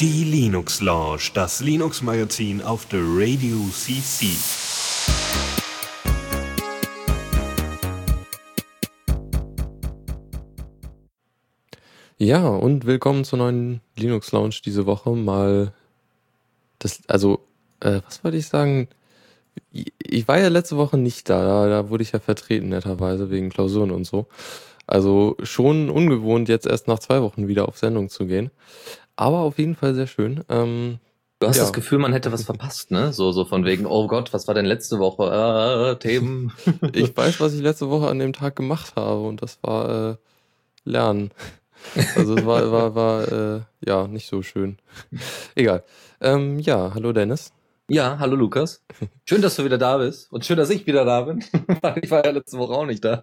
Die Linux Lounge, das Linux Magazin auf der Radio CC. Ja, und willkommen zur neuen Linux Lounge diese Woche. Mal das, also, äh, was wollte ich sagen? Ich war ja letzte Woche nicht da, da, da wurde ich ja vertreten, netterweise, wegen Klausuren und so. Also schon ungewohnt, jetzt erst nach zwei Wochen wieder auf Sendung zu gehen. Aber auf jeden Fall sehr schön. Ähm, Du hast Ja. das Gefühl, man hätte was verpasst, ne? So, so von wegen, oh Gott, was war denn letzte Woche? Äh, Themen. ich weiß, was ich letzte Woche an dem Tag gemacht habe und das war äh, Lernen. Also es war, war, war äh, ja nicht so schön. Egal. Ähm, ja, hallo Dennis. Ja, hallo Lukas. Schön, dass du wieder da bist. Und schön, dass ich wieder da bin. Weil ich war ja letzte Woche auch nicht da.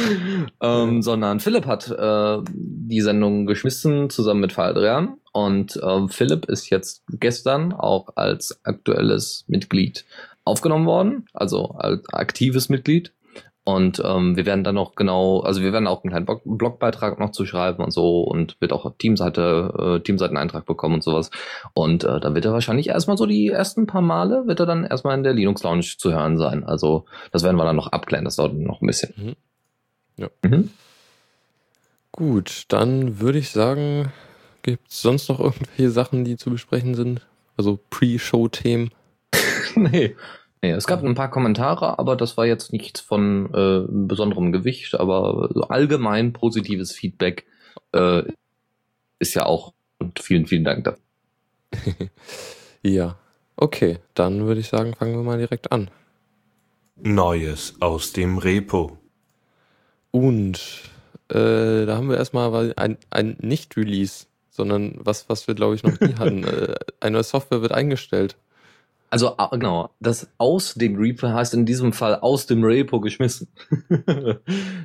ähm, sondern Philipp hat äh, die Sendung geschmissen zusammen mit Adrian. Und ähm, Philipp ist jetzt gestern auch als aktuelles Mitglied aufgenommen worden. Also als aktives Mitglied. Und ähm, wir werden dann noch genau, also wir werden auch einen kleinen Blog Blogbeitrag noch zu schreiben und so und wird auch Teamseite, äh, Teamseiteneintrag bekommen und sowas. Und äh, dann wird er wahrscheinlich erstmal so die ersten paar Male, wird er dann erstmal in der Linux Lounge zu hören sein. Also das werden wir dann noch abklären, das dauert noch ein bisschen. Mhm. Ja. Mhm. Gut, dann würde ich sagen, gibt es sonst noch irgendwelche Sachen, die zu besprechen sind? Also Pre-Show-Themen? nee. Nee, es gab ein paar Kommentare, aber das war jetzt nichts von äh, besonderem Gewicht, aber so allgemein positives Feedback äh, ist ja auch und vielen, vielen Dank dafür. Ja. Okay, dann würde ich sagen, fangen wir mal direkt an. Neues aus dem Repo. Und äh, da haben wir erstmal ein, ein Nicht-Release, sondern was, was wir, glaube ich, noch nie hatten. äh, eine Software wird eingestellt. Also ah, genau, das aus dem Repo heißt in diesem Fall aus dem Repo geschmissen.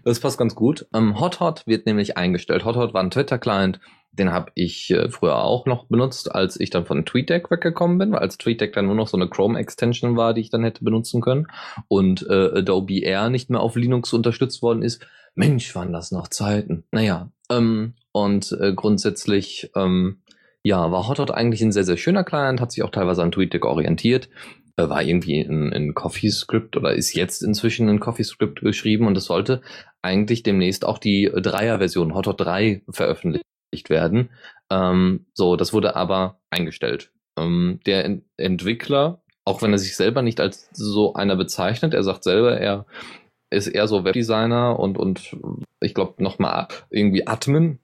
das passt ganz gut. Ähm, HotHot wird nämlich eingestellt. HotHot war ein Twitter-Client, den habe ich äh, früher auch noch benutzt, als ich dann von TweetDeck weggekommen bin, weil als TweetDeck dann nur noch so eine Chrome-Extension war, die ich dann hätte benutzen können und äh, Adobe Air nicht mehr auf Linux unterstützt worden ist. Mensch, waren das noch Zeiten. Naja, ähm, und äh, grundsätzlich ähm, ja, war HotHot eigentlich ein sehr, sehr schöner Client, hat sich auch teilweise an TweetDeck orientiert, äh, war irgendwie in, in CoffeeScript oder ist jetzt inzwischen in CoffeeScript geschrieben und es sollte eigentlich demnächst auch die Dreier-Version HotHot 3 veröffentlicht werden. Ähm, so, das wurde aber eingestellt. Ähm, der Ent Entwickler, auch wenn er sich selber nicht als so einer bezeichnet, er sagt selber, er ist eher so Webdesigner und, und ich glaube nochmal irgendwie Admin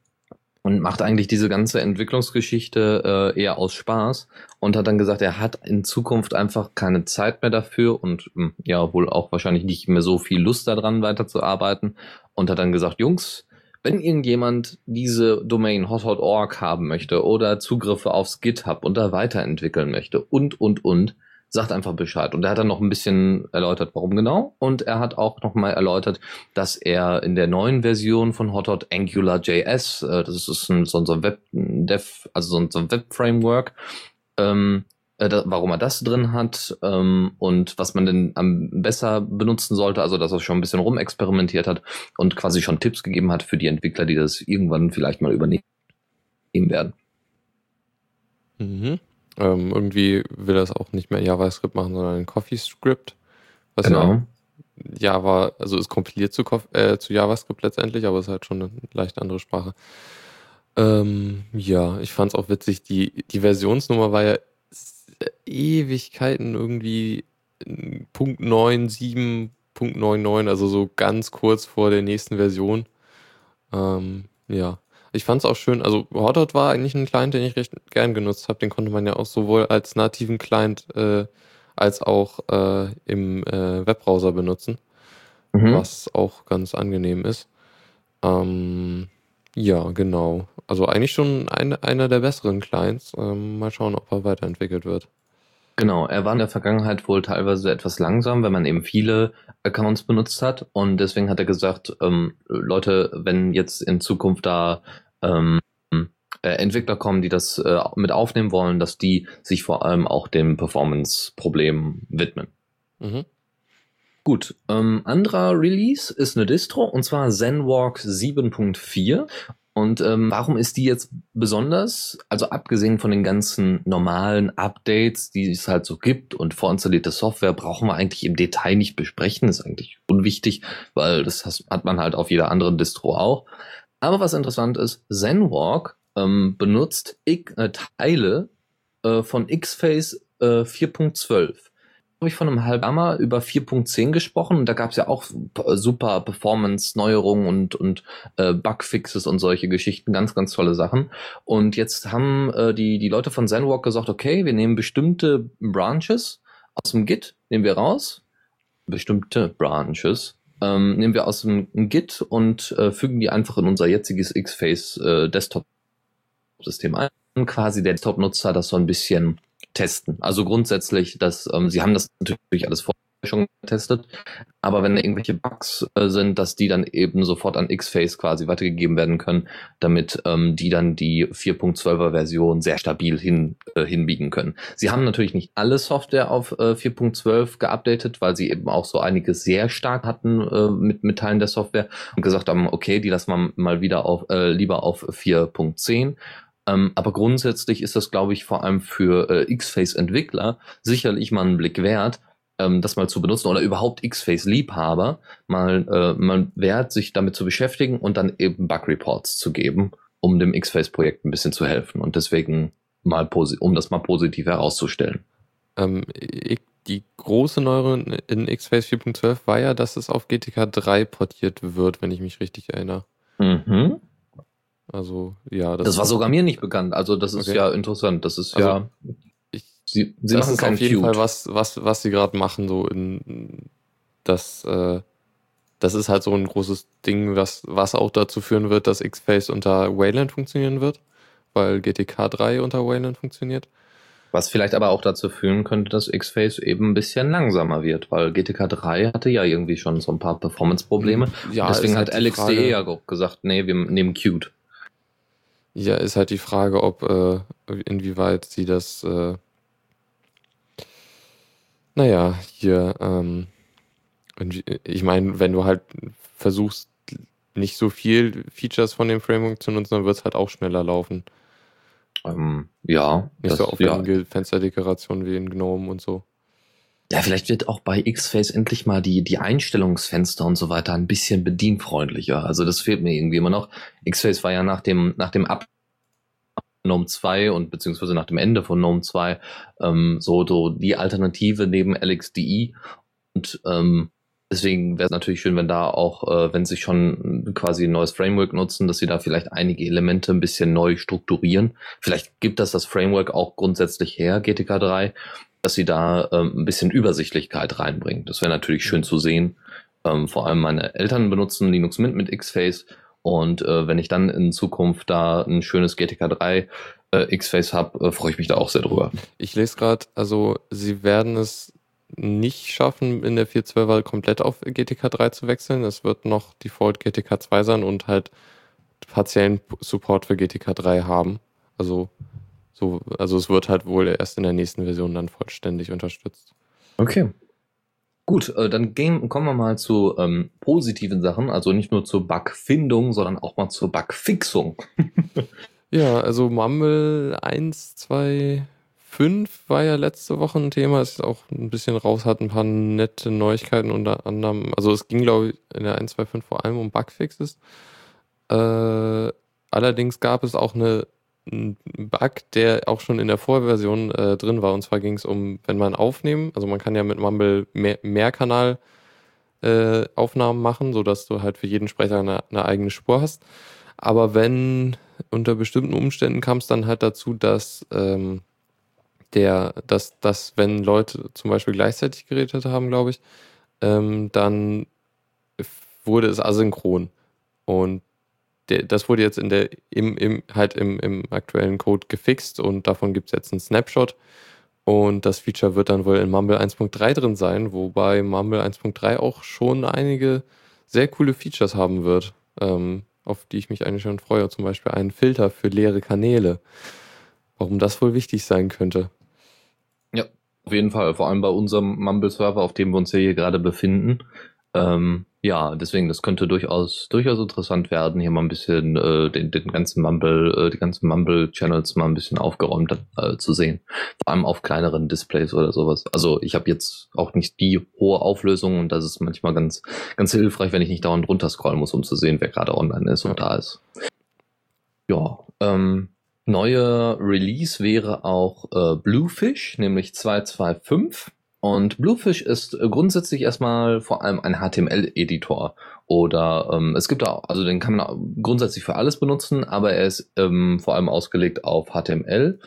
und macht eigentlich diese ganze Entwicklungsgeschichte äh, eher aus Spaß und hat dann gesagt, er hat in Zukunft einfach keine Zeit mehr dafür und mh, ja wohl auch wahrscheinlich nicht mehr so viel Lust daran weiterzuarbeiten und hat dann gesagt, Jungs, wenn irgendjemand diese Domain hothot.org haben möchte oder Zugriffe aufs GitHub und da weiterentwickeln möchte und und und sagt einfach Bescheid. Und er hat dann noch ein bisschen erläutert, warum genau. Und er hat auch noch mal erläutert, dass er in der neuen Version von Hothot AngularJS, äh, das ist ein, so ein Web Dev, also so ein, so ein Web Framework, ähm, äh, warum er das drin hat ähm, und was man denn am besser benutzen sollte, also dass er schon ein bisschen rumexperimentiert hat und quasi schon Tipps gegeben hat für die Entwickler, die das irgendwann vielleicht mal übernehmen werden. Mhm. Ähm, irgendwie will das auch nicht mehr JavaScript machen, sondern ein CoffeeScript. Was Genau. ja Java, also ist kompiliert zu, äh, zu JavaScript letztendlich, aber ist halt schon eine leicht andere Sprache. Ähm, ja, ich fand es auch witzig, die, die Versionsnummer war ja Ewigkeiten irgendwie Punkt 9.7, Punkt 9.9, also so ganz kurz vor der nächsten Version. Ähm, ja, ich fand es auch schön, also Hotdot war eigentlich ein Client, den ich recht gern genutzt habe. Den konnte man ja auch sowohl als nativen Client äh, als auch äh, im äh, Webbrowser benutzen, Mhm. was auch ganz angenehm ist. Ähm, ja, genau. Also eigentlich schon eine, einer der besseren Clients. Ähm, mal schauen, ob er weiterentwickelt wird. Genau, er war in der Vergangenheit wohl teilweise etwas langsam, wenn man eben viele Accounts benutzt hat. Und deswegen hat er gesagt, ähm, Leute, wenn jetzt in Zukunft da ähm, äh, Entwickler kommen, die das äh, mit aufnehmen wollen, dass die sich vor allem auch dem Performance-Problem widmen. Mhm. Gut, ähm, anderer Release ist eine Distro und zwar ZenWalk 7.4 und ähm, warum ist die jetzt besonders? Also abgesehen von den ganzen normalen Updates, die es halt so gibt und vorinstallierte Software, brauchen wir eigentlich im Detail nicht besprechen. ist eigentlich unwichtig, weil das hat man halt auf jeder anderen Distro auch. Aber was interessant ist, ZenWalk ähm, benutzt ich, äh, Teile äh, von Xface äh, 4.12 habe ich von einem halben Jahr über 4.10 gesprochen und da gab es ja auch super Performance-Neuerungen und, und äh, Bugfixes und solche Geschichten, ganz, ganz tolle Sachen. Und jetzt haben äh, die, die Leute von ZenWalk gesagt, okay, wir nehmen bestimmte Branches aus dem Git, nehmen wir raus, bestimmte Branches, ähm, nehmen wir aus dem Git und äh, fügen die einfach in unser jetziges Xface äh, Desktop-System ein. Quasi der Desktop-Nutzer das so ein bisschen testen. Also grundsätzlich, dass ähm, sie haben das natürlich alles vorher schon getestet, aber wenn da irgendwelche Bugs äh, sind, dass die dann eben sofort an Xface quasi weitergegeben werden können, damit ähm, die dann die 4.12er Version sehr stabil hin, äh, hinbiegen können. Sie haben natürlich nicht alle Software auf äh, 4.12 geupdatet, weil sie eben auch so einige sehr stark hatten äh, mit, mit Teilen der Software und gesagt haben, okay, die lassen wir mal wieder auf, äh, lieber auf 4.10 ähm, aber grundsätzlich ist das, glaube ich, vor allem für äh, X-Face-Entwickler sicherlich mal einen Blick wert, ähm, das mal zu benutzen oder überhaupt X-Face-Liebhaber mal, äh, mal wert, sich damit zu beschäftigen und dann eben Bug-Reports zu geben, um dem X-Face-Projekt ein bisschen zu helfen und deswegen mal, um das mal positiv herauszustellen. Ähm, die große Neuerung in X-Face 4.12 war ja, dass es auf GTK 3 portiert wird, wenn ich mich richtig erinnere. Mhm. Also, ja. Das, das war sogar mir nicht bekannt. Also, das ist okay. ja interessant. Das ist also, ja. Ich, sie, sie das ist auf jeden Cute. Fall was, was, was sie gerade machen, so in das, äh, das ist halt so ein großes Ding, was, was auch dazu führen wird, dass X-Face unter Wayland funktionieren wird, weil GTK 3 unter Wayland funktioniert. Was vielleicht aber auch dazu führen könnte, dass X-Face eben ein bisschen langsamer wird, weil GTK 3 hatte ja irgendwie schon so ein paar Performance-Probleme. Ja, Deswegen hat halt LXDE ja gesagt, nee, wir nehmen Qt. Ja, ist halt die Frage, ob äh, inwieweit sie das, äh, naja, hier, ähm, ich meine, wenn du halt versuchst, nicht so viel Features von dem Framework zu nutzen, dann wird es halt auch schneller laufen. Ähm, ja. Nicht das, so aufwendige ja. Fensterdekoration wie in GNOME und so. Ja, vielleicht wird auch bei X-Face endlich mal die, die Einstellungsfenster und so weiter ein bisschen bedienfreundlicher. Also das fehlt mir irgendwie immer noch. X-Face war ja nach dem, nach dem Ab GNOME 2 und beziehungsweise nach dem Ende von GNOME 2 ähm, so, so die Alternative neben LXDE und ähm, deswegen wäre es natürlich schön, wenn da auch, äh, wenn sie schon quasi ein neues Framework nutzen, dass sie da vielleicht einige Elemente ein bisschen neu strukturieren. Vielleicht gibt das das Framework auch grundsätzlich her, GTK 3, dass sie da ähm, ein bisschen Übersichtlichkeit reinbringen. Das wäre natürlich schön zu sehen. Ähm, vor allem meine Eltern benutzen Linux Mint mit Xface und äh, wenn ich dann in Zukunft da ein schönes GTK 3 äh, X-Face habe, äh, freue ich mich da auch sehr drüber. Ich lese gerade, also sie werden es nicht schaffen, in der 4.12er komplett auf GTK 3 zu wechseln. Es wird noch Default GTK 2 sein und halt partiellen Support für GTK 3 haben. Also, so, also es wird halt wohl erst in der nächsten Version dann vollständig unterstützt. Okay. Gut, äh, dann gehen, kommen wir mal zu ähm, positiven Sachen, also nicht nur zur Bugfindung, sondern auch mal zur Bugfixung. ja, also Mumble 1, 2, 5 war ja letzte Woche ein Thema, ist auch ein bisschen raus, hat ein paar nette Neuigkeiten unter anderem, also es ging glaube ich in der 1, 2, 5 vor allem um Bugfixes. Äh, allerdings gab es auch eine ein Bug, der auch schon in der Vorversion äh, drin war. Und zwar ging es um, wenn man aufnehmen, also man kann ja mit Mumble mehr, Mehrkanal äh, Aufnahmen machen, sodass du halt für jeden Sprecher eine, eine eigene Spur hast. Aber wenn unter bestimmten Umständen kam es dann halt dazu, dass ähm, der, dass, dass wenn Leute zum Beispiel gleichzeitig geredet haben, glaube ich, ähm, dann wurde es asynchron. Und das wurde jetzt in der, im, im, halt im, im aktuellen Code gefixt und davon gibt es jetzt einen Snapshot. Und das Feature wird dann wohl in Mumble 1.3 drin sein, wobei Mumble 1.3 auch schon einige sehr coole Features haben wird, ähm, auf die ich mich eigentlich schon freue. Zum Beispiel einen Filter für leere Kanäle. Warum das wohl wichtig sein könnte. Ja, Auf jeden Fall, vor allem bei unserem Mumble-Server, auf dem wir uns hier gerade befinden. Ähm, ja, deswegen, das könnte durchaus, durchaus interessant werden, hier mal ein bisschen äh, den, den ganzen Mumble, äh, die ganzen Mumble-Channels mal ein bisschen aufgeräumt äh, zu sehen. Vor allem auf kleineren Displays oder sowas. Also ich habe jetzt auch nicht die hohe Auflösung und das ist manchmal ganz, ganz hilfreich, wenn ich nicht dauernd runterscrollen muss, um zu sehen, wer gerade online ist und da ist. Ja, ähm, neue Release wäre auch äh, Bluefish, nämlich 225. Und Bluefish ist äh, grundsätzlich erstmal vor allem ein HTML-Editor. Oder ähm, es gibt auch, also den kann man grundsätzlich für alles benutzen, aber er ist ähm, vor allem ausgelegt auf HTML.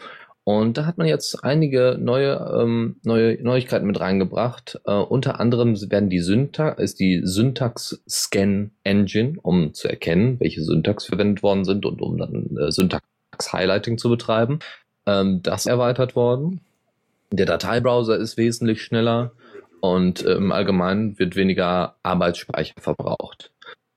Und da hat man jetzt einige neue, ähm, neue Neuigkeiten mit reingebracht. Äh, unter anderem werden die Syntax, ist die Syntax Scan Engine, um zu erkennen, welche Syntax verwendet worden sind und um dann äh, Syntax Highlighting zu betreiben. Ähm, das erweitert worden. Der Dateibrowser ist wesentlich schneller und äh, im Allgemeinen wird weniger Arbeitsspeicher verbraucht.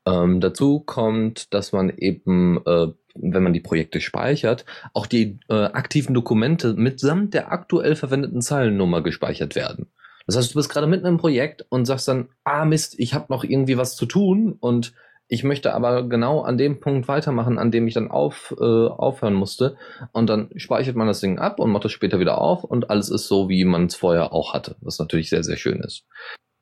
Ähm, dazu kommt, dass man eben, äh, wenn man die Projekte speichert, auch die äh, aktiven Dokumente mitsamt der aktuell verwendeten Zeilennummer gespeichert werden. Das heißt, du bist gerade mitten im Projekt und sagst dann, ah Mist, ich habe noch irgendwie was zu tun und ich möchte aber genau an dem Punkt weitermachen, an dem ich dann auf, äh, aufhören musste. Und dann speichert man das Ding ab und macht es später wieder auf und alles ist so, wie man es vorher auch hatte, was natürlich sehr, sehr schön ist.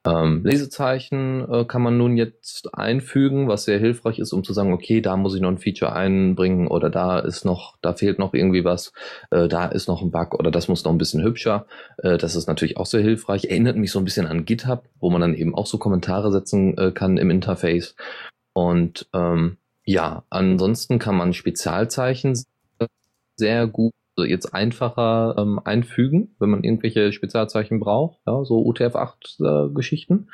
Ähm, Lesezeichen äh, kann man nun jetzt einfügen, was sehr hilfreich ist, um zu sagen, okay, da muss ich noch ein Feature einbringen oder da ist noch, da fehlt noch irgendwie was, äh, da ist noch ein Bug oder das muss noch ein bisschen hübscher. Äh, das ist natürlich auch sehr hilfreich. Erinnert mich so ein bisschen an GitHub, wo man dann eben auch so Kommentare setzen äh, kann im Interface. Und ähm, ja, ansonsten kann man Spezialzeichen sehr gut, also jetzt einfacher ähm, einfügen, wenn man irgendwelche Spezialzeichen braucht, ja, so UTF-8-Geschichten.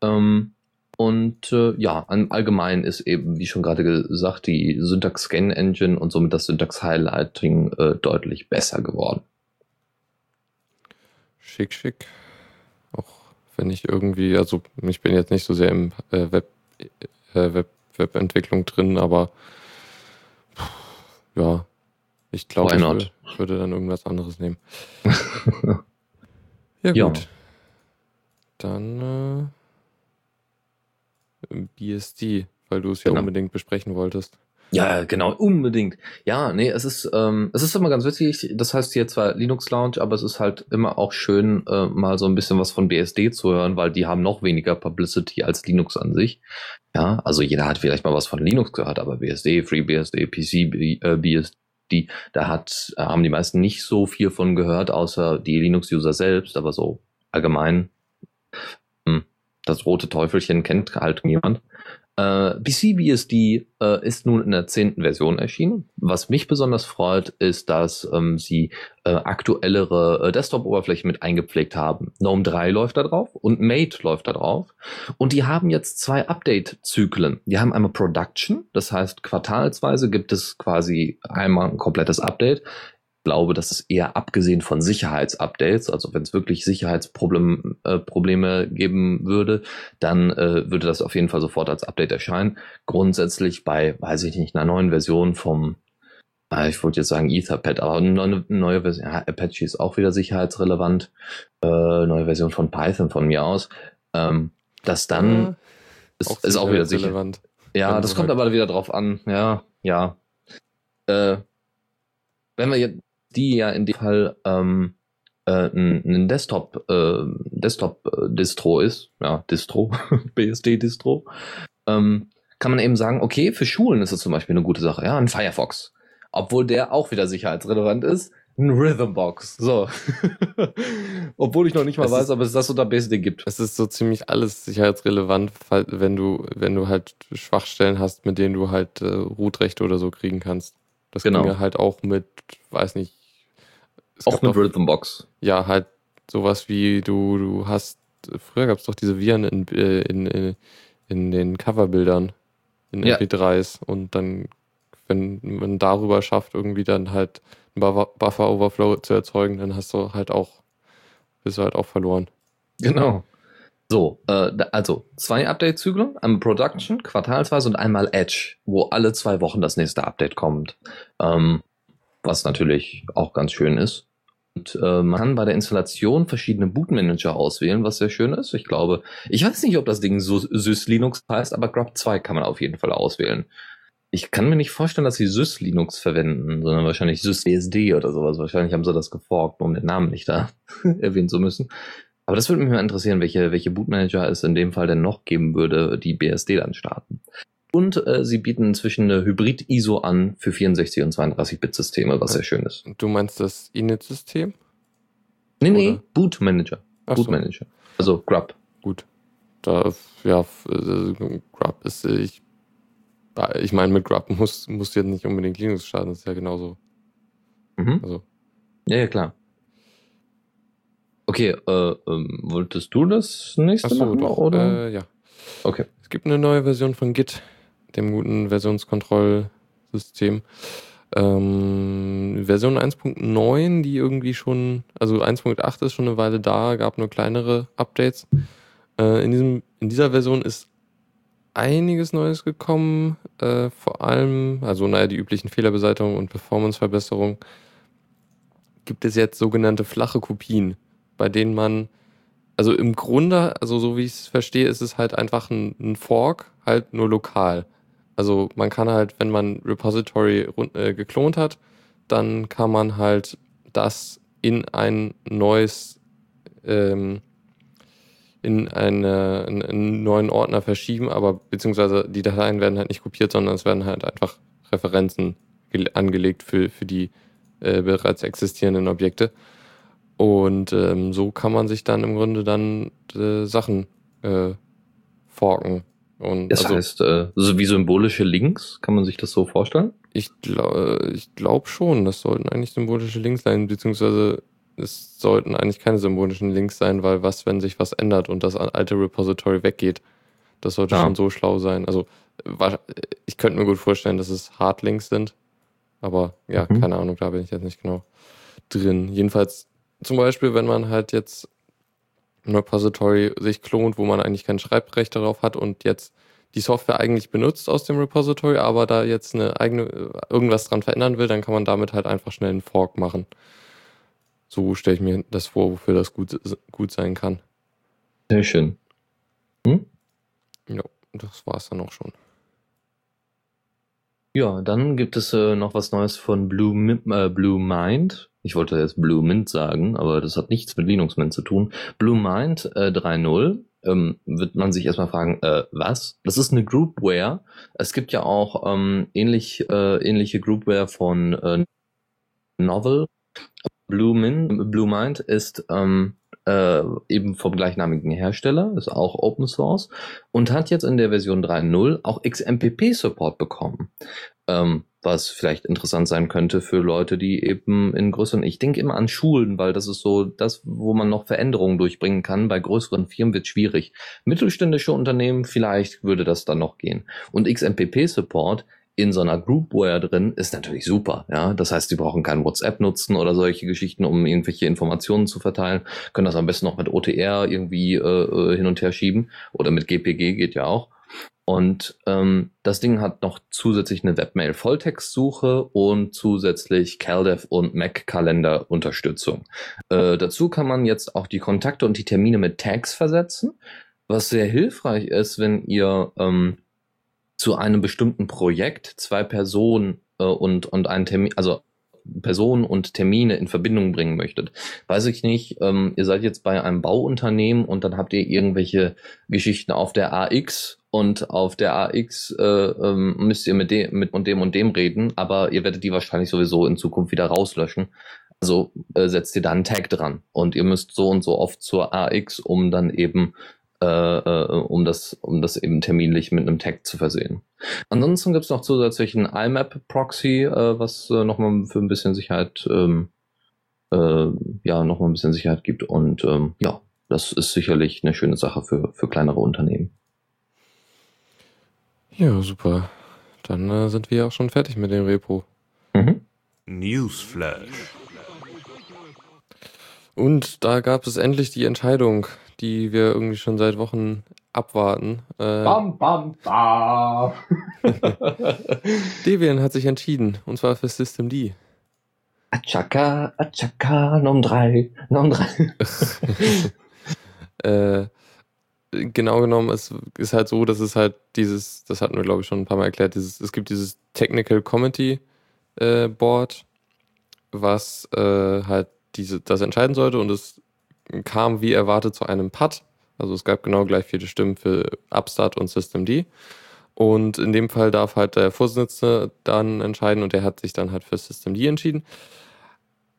Äh, ähm, und äh, ja, im Allgemeinen ist eben, wie schon gerade gesagt, die Syntax Scan Engine und somit das Syntax Highlighting äh, deutlich besser geworden. Schick, schick. Auch wenn ich irgendwie, also ich bin jetzt nicht so sehr im äh, Web äh, Web Webentwicklung drin, aber ja, ich glaube, ich würde, würde, dann irgendwas anderes nehmen. ja, gut. Ja. Dann äh, BSD, weil du es ja genau. unbedingt besprechen wolltest. Ja, genau, unbedingt. Ja, nee, es ist, ähm, es ist immer ganz witzig. Das heißt hier zwar Linux Lounge, aber es ist halt immer auch schön, äh, mal so ein bisschen was von BSD zu hören, weil die haben noch weniger Publicity als Linux an sich. Ja, also jeder hat vielleicht mal was von Linux gehört, aber BSD, FreeBSD, PC, äh, BSD, da hat, äh, haben die meisten nicht so viel von gehört, außer die Linux-User selbst, aber so allgemein. Hm, das rote Teufelchen kennt halt niemand. Äh, BCBSD äh, ist nun in der zehnten Version erschienen. Was mich besonders freut, ist, dass ähm, sie äh, aktuellere äh, Desktop-Oberflächen mit eingepflegt haben. GNOME 3 läuft da drauf und Mate läuft da drauf. Und die haben jetzt zwei Update-Zyklen. Die haben einmal Production, das heißt quartalsweise gibt es quasi einmal ein komplettes Update glaube, dass es eher abgesehen von Sicherheitsupdates, also wenn es wirklich Sicherheitsprobleme äh, Probleme geben würde, dann äh, würde das auf jeden Fall sofort als Update erscheinen. Grundsätzlich bei, weiß ich nicht, einer neuen Version vom, äh, ich wollte jetzt sagen Etherpad, aber eine neue, neue Version, ja, Apache ist auch wieder sicherheitsrelevant, äh, neue Version von Python von mir aus, ähm, das dann ja, ist, auch, ist auch wieder sicher. Relevant. Ja, das kommt halt aber wieder drauf an, ja, ja. Äh, wenn wir jetzt die ja in dem Fall ähm, äh, ein, ein Desktop, äh, Desktop-Distro ist, ja, Distro, BSD-Distro, ähm, kann man eben sagen, okay, für Schulen ist es zum Beispiel eine gute Sache, ja, ein Firefox. Obwohl der auch wieder sicherheitsrelevant ist, ein Rhythmbox. So. Obwohl ich noch nicht mal es weiß, ist, ob es das unter BSD gibt. Es ist so ziemlich alles sicherheitsrelevant, wenn du, wenn du halt Schwachstellen hast, mit denen du halt äh, Rootrechte oder so kriegen kannst. Das genau. ging ja halt auch mit, weiß nicht, auch mit Rhythmbox. Ja, halt sowas wie du, du hast, früher gab es doch diese Viren in, äh, in, in, in den Coverbildern, in ja. MP3s und dann, wenn man darüber schafft, irgendwie dann halt einen Buffer-Overflow zu erzeugen, dann hast du halt auch, bist du halt auch verloren. Genau. So, äh, also zwei Update-Zyklen, einmal Production, quartalsweise und einmal Edge, wo alle zwei Wochen das nächste Update kommt. Ähm, was natürlich auch ganz schön ist. Und äh, man kann bei der Installation verschiedene Bootmanager auswählen, was sehr schön ist. Ich glaube, ich weiß nicht, ob das Ding so Sys Linux heißt, aber Grub 2 kann man auf jeden Fall auswählen. Ich kann mir nicht vorstellen, dass sie Sys Linux verwenden, sondern wahrscheinlich Sys BSD oder sowas. Wahrscheinlich haben sie das geforkt, um den Namen nicht da erwähnen zu müssen. Aber das würde mich mal interessieren, welche, welche Bootmanager es in dem Fall denn noch geben würde, die BSD dann starten. Und äh, sie bieten inzwischen eine Hybrid-ISO an für 64 und 32-Bit-Systeme, was sehr schön ist. Du meinst das Init-System? Nee, nee, Boot Manager. Ach Boot so. Manager. Also Grub. Gut. Da, ja, äh, Grub ist, äh, ich, ich meine, mit Grub muss, muss jetzt nicht unbedingt Linux starten, das ist ja genauso. Mhm. Also. Ja, ja, klar. Okay, äh, ähm, wolltest du das nächste Ach so, machen, doch, oder? Äh, ja. Okay. Es gibt eine neue Version von Git dem guten Versionskontrollsystem. Ähm, Version 1.9, die irgendwie schon, also 1.8 ist schon eine Weile da, gab nur kleinere Updates. Äh, in, diesem, in dieser Version ist einiges Neues gekommen, äh, vor allem, also naja, die üblichen Fehlerbeseitigung und Performanceverbesserung. Gibt es jetzt sogenannte flache Kopien, bei denen man, also im Grunde, also so wie ich es verstehe, ist es halt einfach ein, ein Fork, halt nur lokal. Also man kann halt, wenn man Repository äh, geklont hat, dann kann man halt das in ein neues, ähm, in, eine, in einen neuen Ordner verschieben, aber beziehungsweise die Dateien werden halt nicht kopiert, sondern es werden halt einfach Referenzen angelegt für, für die äh, bereits existierenden Objekte. Und ähm, so kann man sich dann im Grunde dann äh, Sachen äh, forken und das also, heißt, äh, so wie symbolische Links, kann man sich das so vorstellen? Ich, glaube ich glaube schon, das sollten eigentlich symbolische Links sein, beziehungsweise es sollten eigentlich keine symbolischen Links sein, weil was, wenn sich was ändert und das alte Repository weggeht? Das sollte ja. schon so schlau sein. Also ich könnte mir gut vorstellen, dass es Hardlinks sind, aber ja, mhm. keine Ahnung, da bin ich jetzt nicht genau drin. Jedenfalls zum Beispiel, wenn man halt jetzt ein Repository sich klont, wo man eigentlich kein Schreibrecht darauf hat und jetzt die Software eigentlich benutzt aus dem Repository, aber da jetzt eine eigene irgendwas dran verändern will, dann kann man damit halt einfach schnell einen Fork machen. So stelle ich mir das vor, wofür das gut, gut sein kann. Sehr schön. Hm? Ja, das war es dann auch schon. Ja, dann gibt es äh, noch was Neues von Blue, äh, Blue Mind. Ich wollte jetzt Blue Mint sagen, aber das hat nichts mit Linux Mint zu tun. Blue Mind äh, 3.0 ähm, wird man sich erstmal fragen, äh, was? Das ist eine Groupware. Es gibt ja auch ähm, ähnlich, äh, ähnliche Groupware von äh, Novel. Blue, Mint, Blue Mind ist ähm, äh, eben vom gleichnamigen Hersteller, ist auch Open Source und hat jetzt in der Version 3.0 auch XMPP-Support bekommen. Ähm, was vielleicht interessant sein könnte für Leute, die eben in größeren, ich denke immer an Schulen, weil das ist so das, wo man noch Veränderungen durchbringen kann. Bei größeren Firmen wird schwierig. Mittelständische Unternehmen, vielleicht würde das dann noch gehen. Und XMPP-Support in so einer Groupware drin ist natürlich super. Ja, das heißt, sie brauchen kein WhatsApp nutzen oder solche Geschichten, um irgendwelche Informationen zu verteilen. Können das am besten noch mit OTR irgendwie äh, äh, hin und her schieben oder mit GPG geht ja auch. Und ähm, das Ding hat noch zusätzlich eine Webmail-Volltextsuche und zusätzlich CalDev und Mac-Kalender-Unterstützung. Äh, dazu kann man jetzt auch die Kontakte und die Termine mit Tags versetzen, was sehr hilfreich ist, wenn ihr ähm, zu einem bestimmten Projekt zwei Personen äh, und, und einen Termin, also Personen und Termine in Verbindung bringen möchtet. Weiß ich nicht, ähm, ihr seid jetzt bei einem Bauunternehmen und dann habt ihr irgendwelche Geschichten auf der AX und auf der AX äh, ähm, müsst ihr mit dem, mit und dem und dem reden, aber ihr werdet die wahrscheinlich sowieso in Zukunft wieder rauslöschen. Also äh, setzt ihr da einen Tag dran und ihr müsst so und so oft zur AX, um dann eben äh, äh, um das, um das eben terminlich mit einem Tag zu versehen. Ansonsten gibt es noch zusätzlich einen IMAP-Proxy, äh, was äh, nochmal für ein bisschen Sicherheit, ähm, äh, ja, nochmal ein bisschen Sicherheit gibt. Und ähm, ja, das ist sicherlich eine schöne Sache für, für kleinere Unternehmen. Ja, super. Dann äh, sind wir auch schon fertig mit dem Repo. Mhm. Newsflash. Und da gab es endlich die Entscheidung die wir irgendwie schon seit Wochen abwarten. Äh, bam, bam, bam. Debian hat sich entschieden, und zwar für System D. Achaka, Achaka, Nom 3, Nom 3. äh, genau genommen, es ist halt so, dass es halt dieses, das hatten wir glaube ich schon ein paar Mal erklärt, dieses, es gibt dieses Technical Committee äh, Board, was äh, halt diese, das entscheiden sollte und es kam wie erwartet zu einem Putt. Also es gab genau gleich viele Stimmen für Upstart und System D. Und in dem Fall darf halt der Vorsitzende dann entscheiden und der hat sich dann halt für System D entschieden.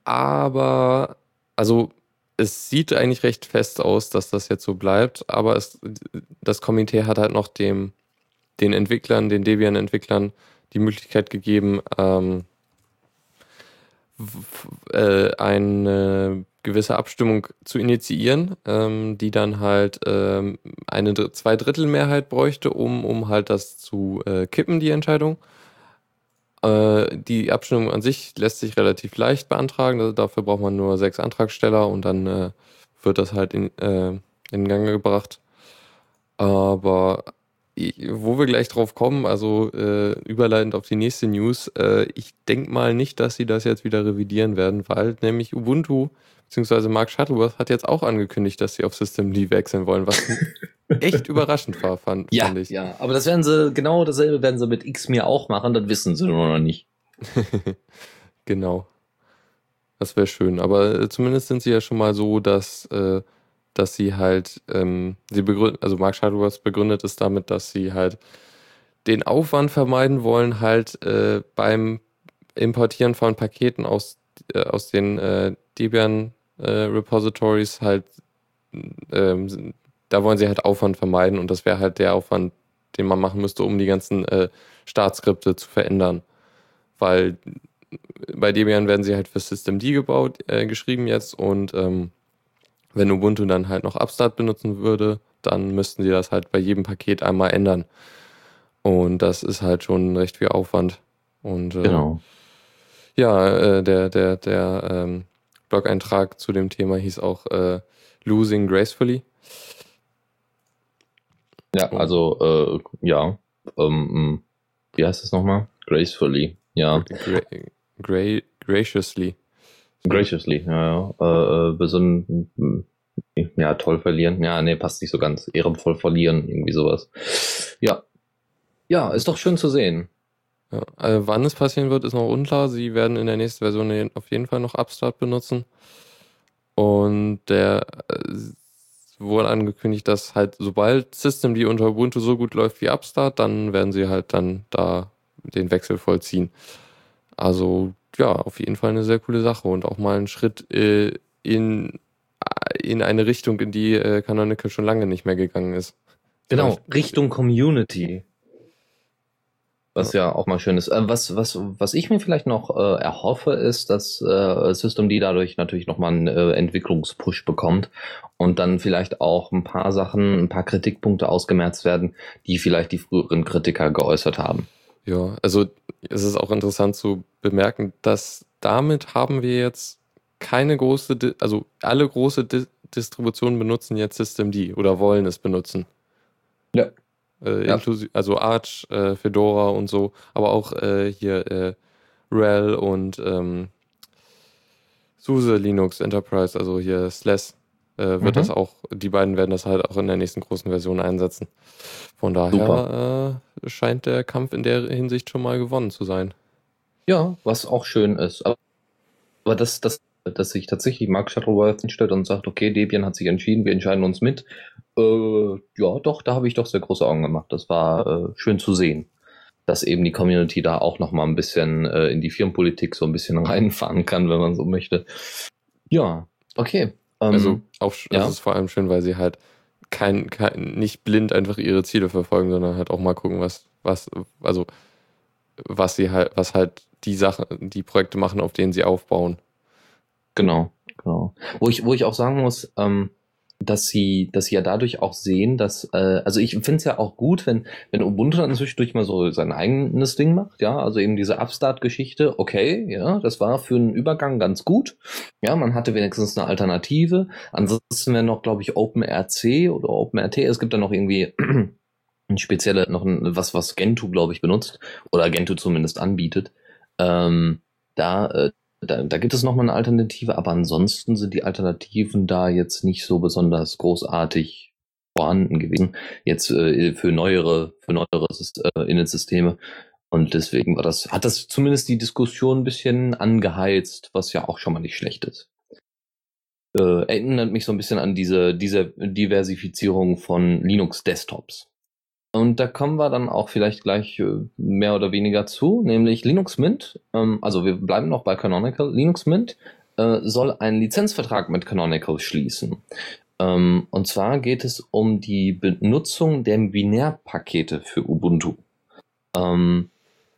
Aber, also es sieht eigentlich recht fest aus, dass das jetzt so bleibt, aber es, das Komitee hat halt noch dem, den Entwicklern, den Debian-Entwicklern die Möglichkeit gegeben, ähm, äh, eine gewisse Abstimmung zu initiieren, ähm, die dann halt ähm, eine Zweidrittelmehrheit bräuchte, um, um halt das zu äh, kippen, die Entscheidung. Äh, die Abstimmung an sich lässt sich relativ leicht beantragen. Also dafür braucht man nur sechs Antragsteller und dann äh, wird das halt in, äh, in Gang gebracht. Aber wo wir gleich drauf kommen, also äh, überleitend auf die nächste News, äh, ich denke mal nicht, dass sie das jetzt wieder revidieren werden, weil nämlich Ubuntu bzw. Mark Shuttleworth hat jetzt auch angekündigt, dass sie auf System D wechseln wollen, was echt überraschend war, fand, ja, fand ich. Ja, aber das werden sie, genau dasselbe werden sie mit X mir auch machen, das wissen sie nur noch nicht. genau. Das wäre schön. Aber äh, zumindest sind sie ja schon mal so, dass äh, dass sie halt, ähm, sie begründet, also Mark Shuttleworth begründet es damit, dass sie halt den Aufwand vermeiden wollen, halt äh, beim Importieren von Paketen aus, äh, aus den äh, Debian äh, Repositories halt, ähm, da wollen sie halt Aufwand vermeiden und das wäre halt der Aufwand, den man machen müsste, um die ganzen äh, Startskripte zu verändern. Weil bei Debian werden sie halt für System D gebaut, äh, geschrieben jetzt und ähm, wenn Ubuntu dann halt noch Upstart benutzen würde, dann müssten sie das halt bei jedem Paket einmal ändern. Und das ist halt schon recht viel Aufwand. Und äh, genau. ja, äh, der, der, der ähm, Blog-Eintrag zu dem Thema hieß auch äh, Losing Gracefully. Ja, also äh, ja. Ähm, wie heißt es nochmal? Gracefully, ja. Gra graciously. Graciously, ja, ja. Äh, besonnen, ja, toll verlieren. Ja, nee, passt nicht so ganz. Ehrenvoll verlieren, irgendwie sowas. Ja. Ja, ist doch schön zu sehen. Ja, also wann es passieren wird, ist noch unklar. Sie werden in der nächsten Version auf jeden Fall noch Upstart benutzen. Und der äh, wurde angekündigt, dass halt sobald System die unter Ubuntu so gut läuft wie Upstart, dann werden sie halt dann da den Wechsel vollziehen. Also ja, auf jeden Fall eine sehr coole Sache und auch mal ein Schritt äh, in, äh, in eine Richtung, in die äh, Canonical schon lange nicht mehr gegangen ist. Genau. Richtung Community. Was ja. ja auch mal schön ist. Äh, was, was, was ich mir vielleicht noch äh, erhoffe, ist, dass äh, System D dadurch natürlich nochmal einen äh, Entwicklungspush bekommt und dann vielleicht auch ein paar Sachen, ein paar Kritikpunkte ausgemerzt werden, die vielleicht die früheren Kritiker geäußert haben. Ja, also es ist auch interessant zu bemerken, dass damit haben wir jetzt keine große, also alle große Distributionen benutzen jetzt System D oder wollen es benutzen. Ja. Äh, ja. Also Arch, äh, Fedora und so, aber auch äh, hier äh, RHEL und ähm, SUSE Linux Enterprise, also hier SLES, wird mhm. das auch, die beiden werden das halt auch in der nächsten großen Version einsetzen. Von daher äh, scheint der Kampf in der Hinsicht schon mal gewonnen zu sein. Ja, was auch schön ist. Aber, aber das, das, dass sich tatsächlich Mark Shuttleworth hinstellt und sagt, okay, Debian hat sich entschieden, wir entscheiden uns mit. Äh, ja, doch, da habe ich doch sehr große Augen gemacht. Das war äh, schön zu sehen, dass eben die Community da auch noch mal ein bisschen äh, in die Firmenpolitik so ein bisschen reinfahren kann, wenn man so möchte. Ja, okay. Ähm, also auch, ja. das ist vor allem schön, weil sie halt kein, kein, nicht blind einfach ihre Ziele verfolgen, sondern halt auch mal gucken, was, was, also was sie halt, was halt die Sachen, die Projekte machen, auf denen sie aufbauen. Genau, genau. Wo ich, wo ich auch sagen muss, ähm, dass sie, dass sie ja dadurch auch sehen, dass, äh, also ich finde es ja auch gut, wenn, wenn Ubuntu dann zwischendurch mal so sein eigenes Ding macht, ja, also eben diese Upstart-Geschichte, okay, ja, das war für einen Übergang ganz gut, ja, man hatte wenigstens eine Alternative, ansonsten wäre noch, glaube ich, OpenRC oder OpenRT, es gibt da noch irgendwie ein spezielle, noch ein, was, was Gentoo, glaube ich, benutzt, oder Gentoo zumindest anbietet, ähm, da, äh, da, da gibt es nochmal eine Alternative, aber ansonsten sind die Alternativen da jetzt nicht so besonders großartig vorhanden gewesen. Jetzt äh, für neuere, für neuere äh, Innensysteme. Und deswegen war das, hat das zumindest die Diskussion ein bisschen angeheizt, was ja auch schon mal nicht schlecht ist. Äh, erinnert mich so ein bisschen an diese, diese Diversifizierung von Linux-Desktops. Und da kommen wir dann auch vielleicht gleich äh, mehr oder weniger zu, nämlich Linux Mint. Ähm, also wir bleiben noch bei Canonical. Linux Mint äh, soll einen Lizenzvertrag mit Canonical schließen. Ähm, und zwar geht es um die Benutzung der Binärpakete für Ubuntu. Ähm,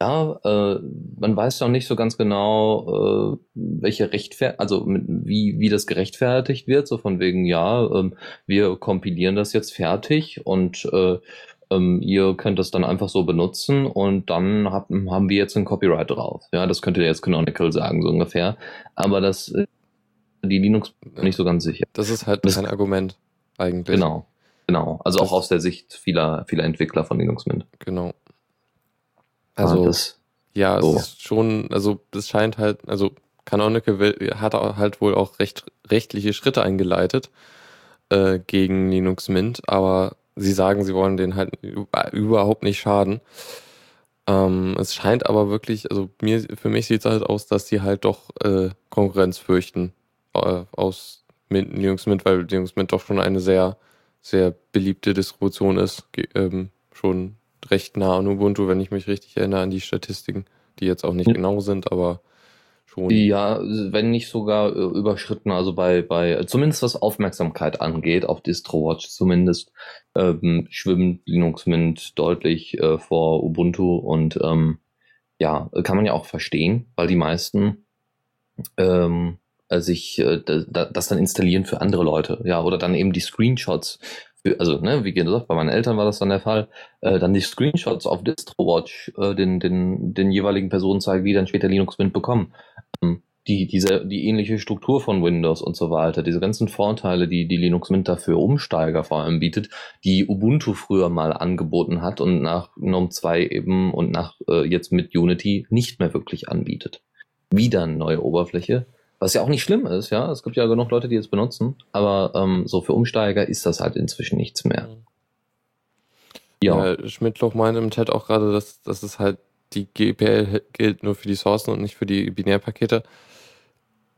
ja, äh, man weiß noch nicht so ganz genau, welche Rechtfer also wie, wie das gerechtfertigt wird, so von wegen, ja, wir kompilieren das jetzt fertig und ähm, ihr könnt das dann einfach so benutzen und dann hab, haben wir jetzt ein Copyright drauf. Ja, das könnte jetzt Canonical sagen, so ungefähr. Aber das äh, die Linux nicht so ganz sicher. Das ist halt das, kein Argument eigentlich. Genau, genau. Also das auch aus der Sicht vieler, vieler Entwickler von Linux Mint. Genau. Also, das, ja, so. es ist schon, also es scheint halt, also Canonical will, hat halt wohl auch recht, rechtliche Schritte eingeleitet äh, gegen Linux Mint, aber sie sagen, sie wollen den halt überhaupt nicht schaden. Ähm, es scheint aber wirklich, also mir, für mich sieht es halt aus, dass sie halt doch äh, Konkurrenz fürchten äh, aus Mint, Linux Mint, weil Linux Mint doch schon eine sehr, sehr beliebte Distribution ist. Ähm, schon recht nah an Ubuntu, wenn ich mich richtig erinnere an die Statistiken, die jetzt auch nicht hm. genau sind, aber schon. Ja, wenn nicht sogar äh, überschritten, also bei, bei, zumindest was Aufmerksamkeit angeht, auf DistroWatch zumindest, ähm, schwimmt Linux Mint deutlich äh, vor Ubuntu und ähm, ja, kann man ja auch verstehen, weil die meisten ähm, sich äh, das dann installieren für andere Leute, ja, oder dann eben die Screenshots also ne, wie gesagt, bei meinen Eltern war das dann der Fall, äh, dann die Screenshots auf DistroWatch äh, den, den, den jeweiligen Personen zeigen, wie dann später Linux Mint bekommen. Ähm, die, diese, die ähnliche Struktur von Windows und so weiter, diese ganzen Vorteile, die, die Linux Mint dafür Umsteiger vor allem bietet, die Ubuntu früher mal angeboten hat und nach GNOME 2 eben und nach äh, jetzt mit Unity nicht mehr wirklich anbietet. Wieder eine neue Oberfläche, was ja auch nicht schlimm ist, ja. Es gibt ja genug Leute, die es benutzen. Aber ähm, so für Umsteiger ist das halt inzwischen nichts mehr. Mhm. Ja. ja Schmidtloch meinte im Chat auch gerade, dass, dass es halt die GPL gilt nur für die Sourcen und nicht für die Binärpakete.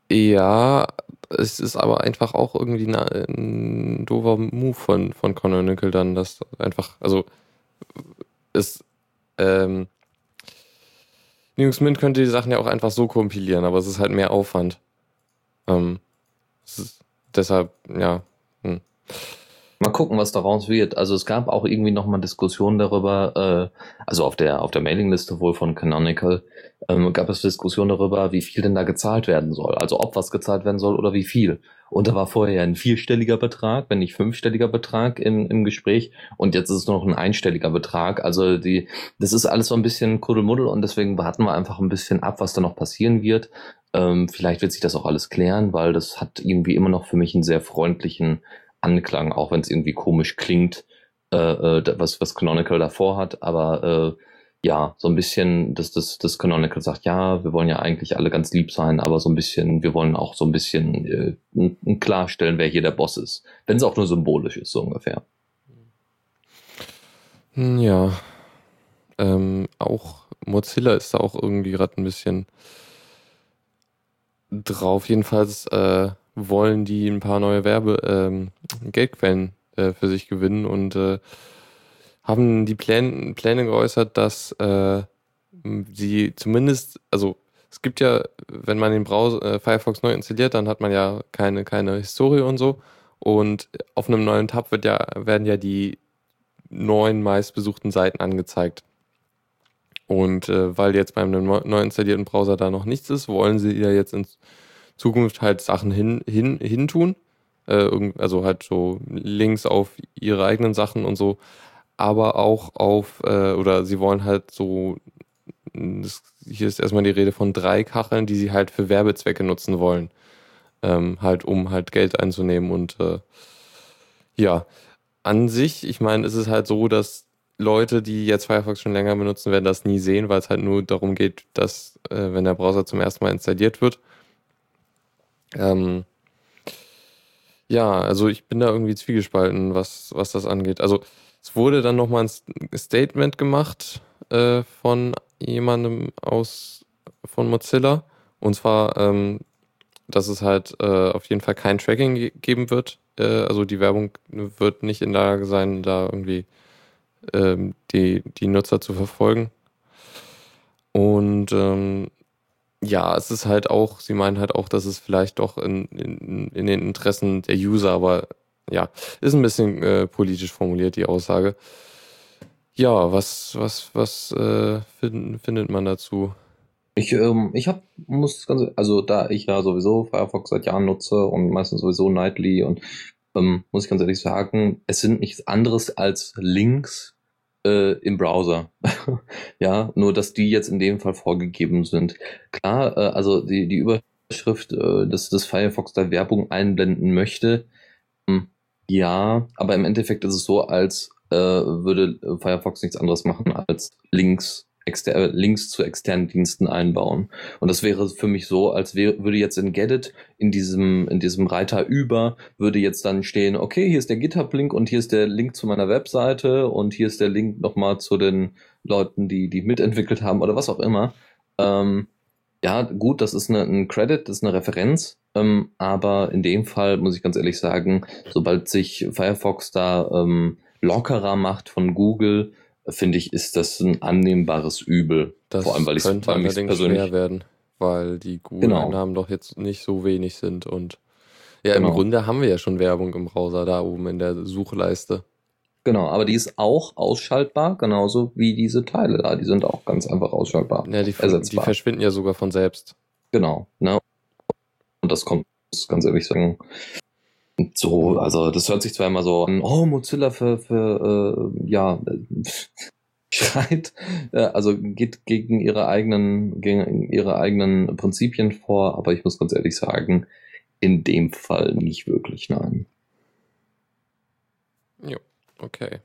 Ja, es ist aber einfach auch irgendwie ein, ein doofer Move von, von Canonical dann, dass einfach, also es, ähm, Linux Mint könnte die Sachen ja auch einfach so kompilieren, aber es ist halt mehr Aufwand. Ähm, deshalb, ja. Hm. Mal gucken, was daraus wird. Also es gab auch irgendwie nochmal Diskussionen darüber, äh, also auf der auf der Mailingliste wohl von Canonical, ähm, gab es Diskussionen darüber, wie viel denn da gezahlt werden soll. Also ob was gezahlt werden soll oder wie viel. Und da war vorher ein vierstelliger Betrag, wenn nicht fünfstelliger Betrag im, im Gespräch. Und jetzt ist es nur noch ein einstelliger Betrag. Also die, das ist alles so ein bisschen Kuddelmuddel und deswegen warten wir einfach ein bisschen ab, was da noch passieren wird. Ähm, vielleicht wird sich das auch alles klären, weil das hat irgendwie immer noch für mich einen sehr freundlichen Anklang, auch wenn es irgendwie komisch klingt, äh, äh, was, was Canonical davor hat. Aber äh, ja, so ein bisschen, dass das, das Canonical sagt, ja, wir wollen ja eigentlich alle ganz lieb sein, aber so ein bisschen, wir wollen auch so ein bisschen äh, klarstellen, wer hier der Boss ist. Wenn es auch nur symbolisch ist, so ungefähr. Hm, ja. Ähm, auch Mozilla ist da auch irgendwie gerade ein bisschen drauf. Jedenfalls äh, wollen die ein paar neue Werbe ähm, Geldquellen äh, für sich gewinnen und äh, haben die Pläne, Pläne geäußert, dass äh, sie zumindest, also es gibt ja, wenn man den Browser äh, Firefox neu installiert, dann hat man ja keine, keine Historie und so. Und auf einem neuen Tab wird ja, werden ja die neuen meistbesuchten Seiten angezeigt. Und äh, weil jetzt beim neu installierten Browser da noch nichts ist, wollen sie ja jetzt in Zukunft halt Sachen hin, hin, hin tun. Äh, also halt so Links auf ihre eigenen Sachen und so. Aber auch auf, äh, oder sie wollen halt so, das, hier ist erstmal die Rede von drei Kacheln, die sie halt für Werbezwecke nutzen wollen. Ähm, halt, um halt Geld einzunehmen und äh, ja, an sich, ich meine, es ist halt so, dass Leute, die jetzt Firefox schon länger benutzen, werden das nie sehen, weil es halt nur darum geht, dass, äh, wenn der Browser zum ersten Mal installiert wird, Ähm, ja, also ich bin da irgendwie zwiegespalten, was, was das angeht. Also es wurde dann nochmal ein Statement gemacht äh, von jemandem aus von Mozilla. Und zwar, ähm, dass es halt äh, auf jeden Fall kein Tracking ge geben wird. Äh, also die Werbung wird nicht in der Lage sein, da irgendwie ähm, die, die Nutzer zu verfolgen. Und ähm, ja, es ist halt auch, sie meinen halt auch, dass es vielleicht doch in, in, in den Interessen der User, aber ja, ist ein bisschen äh, politisch formuliert, die Aussage. Ja, was, was, was äh, find, findet man dazu? Ich, ähm, ich hab, muss ganz, also da ich ja sowieso Firefox seit Jahren nutze und meistens sowieso Nightly und ähm, muss ich ganz ehrlich sagen, es sind nichts anderes als Links äh, im Browser. ja, nur dass die jetzt in dem Fall vorgegeben sind. Klar, äh, also die, die Überschrift, äh, dass das Firefox da Werbung einblenden möchte, ähm, ja, aber im Endeffekt ist es so, als äh, würde Firefox nichts anderes machen als Links Links zu externen Diensten einbauen. Und das wäre für mich so, als würde jetzt in Gedit in diesem, in diesem Reiter über, würde jetzt dann stehen, okay, hier ist der GitHub-Link und hier ist der Link zu meiner Webseite und hier ist der Link nochmal zu den Leuten, die, die mitentwickelt haben oder was auch immer. Ähm, ja, gut, das ist eine, ein Credit, das ist eine Referenz, ähm, aber in dem Fall muss ich ganz ehrlich sagen, sobald sich Firefox da ähm, lockerer macht von Google, finde ich, ist das ein annehmbares Übel. Das Vor allem, weil ich allerdings persönlich schwer werden, weil die Genau. Google-Einnahmen doch jetzt nicht so wenig sind und ja, im Genau. Grunde haben wir ja schon Werbung im Browser da oben in der Suchleiste. Genau, aber die ist auch ausschaltbar, genauso wie diese Teile da. Die sind auch ganz einfach ausschaltbar. Ja, die, die verschwinden ja sogar von selbst. Genau. Ne? Und das kommt, ich ganz ehrlich sagen, so, also das hört sich zwar immer so an, oh, Mozilla für, für äh, ja, schreit, äh, also geht gegen ihre eigenen, gegen ihre eigenen Prinzipien vor, aber ich muss ganz ehrlich sagen, in dem Fall nicht wirklich, nein. Jo, okay.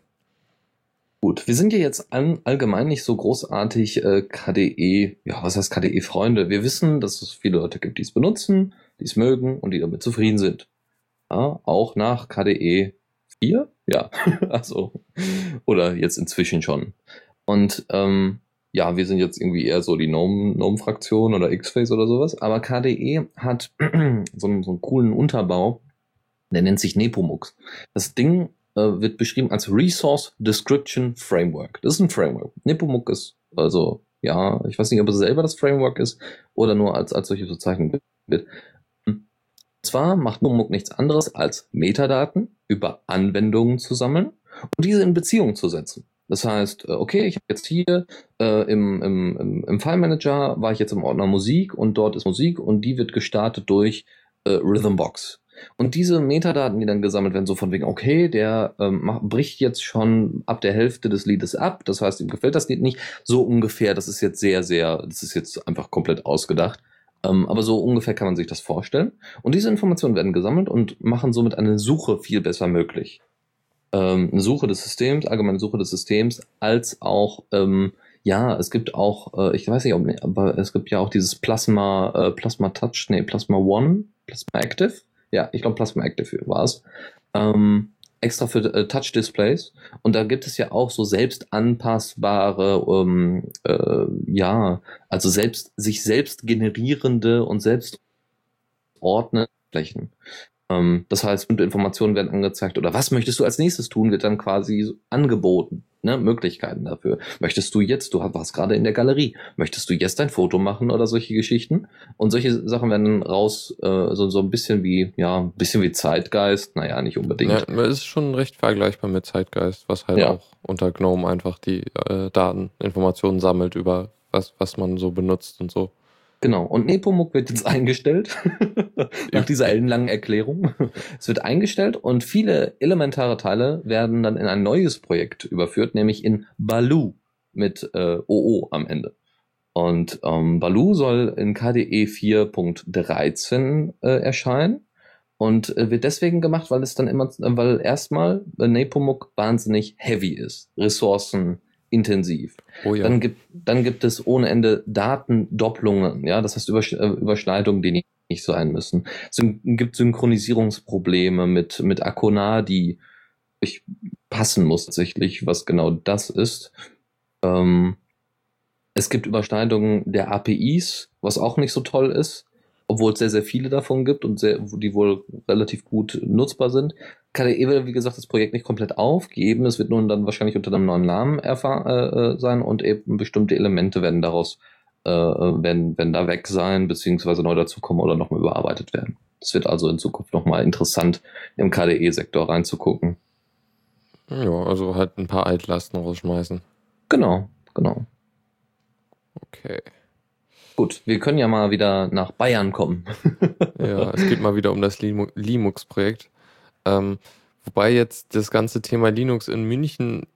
Gut, wir sind ja jetzt an, allgemein nicht so großartig äh, KDE, ja, was heißt KDE-Freunde? Wir wissen, dass es viele Leute gibt, die es benutzen, die es mögen und die damit zufrieden sind. Ja, auch nach KDE 4? Ja, also, oder jetzt inzwischen schon. Und ähm, ja, wir sind jetzt irgendwie eher so die Gnome- Gnome-Fraktion oder X-Face oder sowas, aber KDE hat so einen, so einen coolen Unterbau, der nennt sich Nepomuk. Das Ding äh, wird beschrieben als Resource Description Framework. Das ist ein Framework. Nepomuk ist also, ja, ich weiß nicht, ob es selber das Framework ist oder nur als, als solches bezeichnet wird. Und zwar macht Nepomuk nichts anderes als Metadaten über Anwendungen zu sammeln und diese in Beziehung zu setzen. Das heißt, äh, okay, ich habe jetzt hier äh, im, im, im, im File Manager war ich jetzt im Ordner Musik und dort ist Musik und die wird gestartet durch äh, Rhythmbox. Und diese Metadaten, die dann gesammelt werden, so von wegen, okay, der ähm, macht, bricht jetzt schon ab der Hälfte des Liedes ab, das heißt, ihm gefällt das Lied nicht, so ungefähr, das ist jetzt sehr, sehr, das ist jetzt einfach komplett ausgedacht. Ähm, aber so ungefähr kann man sich das vorstellen. Und diese Informationen werden gesammelt und machen somit eine Suche viel besser möglich. Ähm, eine Suche des Systems, allgemeine Suche des Systems, als auch, ähm, ja, es gibt auch, äh, ich weiß nicht, ob, aber es gibt ja auch dieses Plasma, äh, Plasma Touch, nee, Plasma One, Plasma Active. Ja, ich glaube Plasma Active war es. Ähm, extra für äh, Touch-Displays. Und da gibt es ja auch so selbst anpassbare, ähm, äh, ja, also selbst sich selbst generierende und selbst ordnende Flächen. Ähm, das heißt, Informationen werden angezeigt oder was möchtest du als nächstes tun, wird dann quasi angeboten, ne? Möglichkeiten dafür. Möchtest du jetzt, du warst gerade in der Galerie, möchtest du jetzt ein Foto machen oder solche Geschichten? Und solche Sachen werden dann raus, äh, so, so ein bisschen wie, ja, ein bisschen wie Zeitgeist, naja, nicht unbedingt. Ja, es ist schon recht vergleichbar mit Zeitgeist, was halt Ja. auch unter GNOME einfach die äh, Daten, Informationen sammelt über was, was man so benutzt und so. Genau. Und Nepomuk wird jetzt eingestellt. Nach dieser ellenlangen Erklärung. Es wird eingestellt und viele elementare Teile werden dann in ein neues Projekt überführt, nämlich in Baloo mit äh, OO am Ende. Und ähm, Baloo soll in KDE 4.13 äh, erscheinen und äh, wird deswegen gemacht, weil es dann immer, weil erstmal äh, Nepomuk wahnsinnig heavy ist, ressourcenintensiv. Oh Dann gibt, dann gibt es ohne Ende Datendopplungen, ja, das heißt Übersch äh, Überschneidungen, die nicht nicht sein müssen. Es gibt Synchronisierungsprobleme mit, mit Akona, die ich passen muss tatsächlich, was genau das ist. Ähm, es gibt Überschneidungen der APIs, was auch nicht so toll ist, obwohl es sehr, sehr viele davon gibt und sehr, die wohl relativ gut nutzbar sind. KDE will, wie gesagt, das Projekt nicht komplett aufgeben. Es wird nun dann wahrscheinlich unter einem neuen Namen erfahren, äh, äh, sein und eben bestimmte Elemente werden daraus, äh, werden, werden da weg sein, beziehungsweise neu dazukommen oder nochmal überarbeitet werden. Es wird also in Zukunft nochmal interessant, im KDE-Sektor reinzugucken. Ja, also halt ein paar Altlasten rausschmeißen. Genau, genau. Okay. Gut, wir können ja mal wieder nach Bayern kommen. ja, es geht mal wieder um das Linux-Projekt. Ähm, wobei jetzt das ganze Thema Linux in München,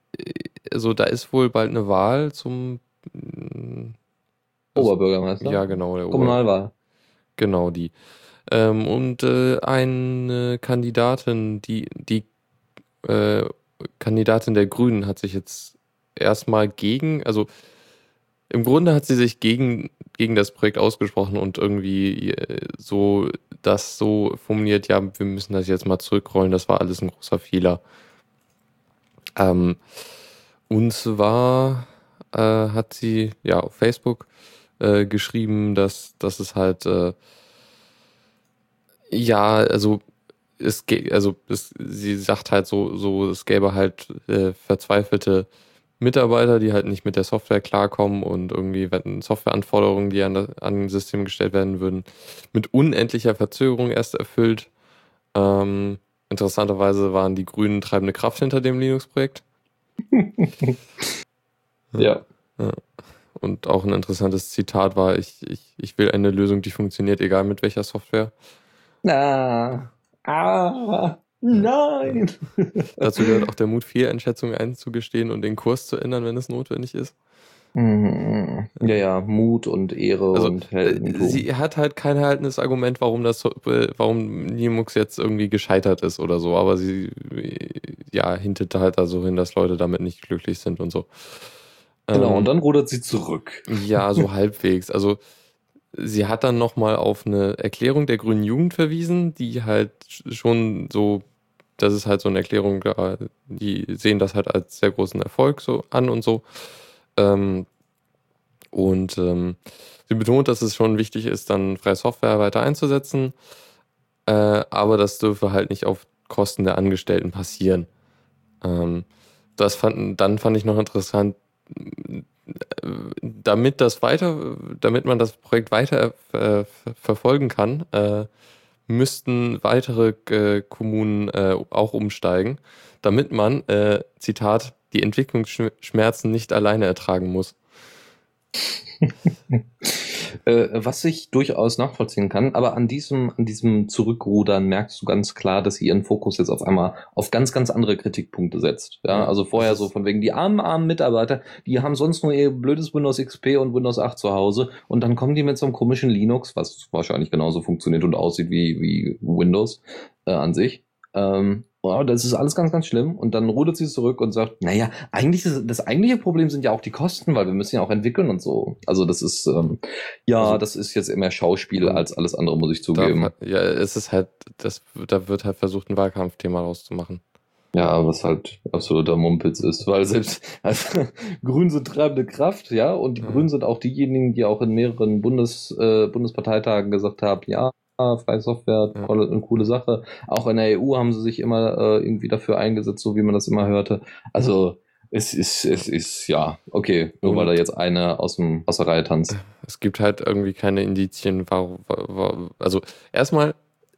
also da ist wohl bald eine Wahl zum äh, Oberbürgermeister. Ja, genau. Der Kommunalwahl. Genau, die. Ähm, und äh, eine Kandidatin, die, die äh, Kandidatin der Grünen hat sich jetzt erstmal gegen, also im Grunde hat sie sich gegen, gegen das Projekt ausgesprochen und irgendwie äh, so das so formuliert, ja, wir müssen das jetzt mal zurückrollen, das war alles ein großer Fehler. Ähm, und zwar äh, hat sie ja auf Facebook äh, geschrieben, dass, dass es halt äh, ja, also es also es, sie sagt halt so, so es gäbe halt äh, verzweifelte Mitarbeiter, die halt nicht mit der Software klarkommen und irgendwie werden Softwareanforderungen, die an, das, an ein System gestellt werden würden, mit unendlicher Verzögerung erst erfüllt. Ähm, interessanterweise waren die Grünen treibende Kraft hinter dem Linux-Projekt. ja. ja. Und auch ein interessantes Zitat war, ich, ich, ich will eine Lösung, die funktioniert, egal mit welcher Software. Na, ah. Nein! Dazu gehört auch der Mut, Fehleinschätzungen einzugestehen und den Kurs zu ändern, wenn es notwendig ist. Mhm. Ja, ja, Mut und Ehre also, und Heldentum. Sie hat halt kein haltendes Argument, warum das, warum Nimux jetzt irgendwie gescheitert ist oder so, aber sie, ja, hintet halt da so hin, dass Leute damit nicht glücklich sind und so. Genau, ähm, und dann rudert sie zurück. Ja, so halbwegs. Also, sie hat dann nochmal auf eine Erklärung der Grünen Jugend verwiesen, die halt schon so das ist halt so eine Erklärung, die sehen das halt als sehr großen Erfolg so an und so. Ähm, und ähm, sie betont, dass es schon wichtig ist, dann freie Software weiter einzusetzen, äh, aber das dürfe halt nicht auf Kosten der Angestellten passieren. Ähm, das fand, dann fand ich noch interessant, damit das weiter, damit man das Projekt weiter äh, verfolgen kann, äh, müssten weitere äh, Kommunen äh, auch umsteigen, damit man, äh, Zitat, die Entwicklungsschmerzen nicht alleine ertragen muss. Äh, was ich durchaus nachvollziehen kann, aber an diesem, an diesem Zurückrudern merkst du ganz klar, dass sie ihren Fokus jetzt auf einmal auf ganz, ganz andere Kritikpunkte setzt. Ja, also vorher so von wegen die armen, armen Mitarbeiter, die haben sonst nur ihr blödes Windows XP und Windows 8 zu Hause und dann kommen die mit so einem komischen Linux, was wahrscheinlich genauso funktioniert und aussieht wie, wie Windows äh, an sich. Ähm, oh, das ist alles ganz, ganz schlimm. Und dann rudert sie zurück und sagt, naja, eigentlich das, das eigentliche Problem sind ja auch die Kosten, weil wir müssen ja auch entwickeln und so. Also das ist, ähm, ja, also, das ist jetzt immer Schauspiel als alles andere, muss ich zugeben. Da, ja, es ist halt, das, da wird halt versucht, ein Wahlkampfthema rauszumachen. Ja, was halt absoluter Mumpitz ist, weil selbst also, Grünen sind treibende Kraft, ja, und die ja. Grünen sind auch diejenigen, die auch in mehreren Bundes, äh, Bundesparteitagen gesagt haben, ja, freie Software, tolle, eine coole Sache. Auch in der EU haben sie sich immer äh, irgendwie dafür eingesetzt, so wie man das immer hörte. Also es ist, es ist, ja, okay, nur weil da jetzt einer aus dem aus der Reihe tanzt. Es gibt halt irgendwie keine Indizien, warum, warum also erstmal,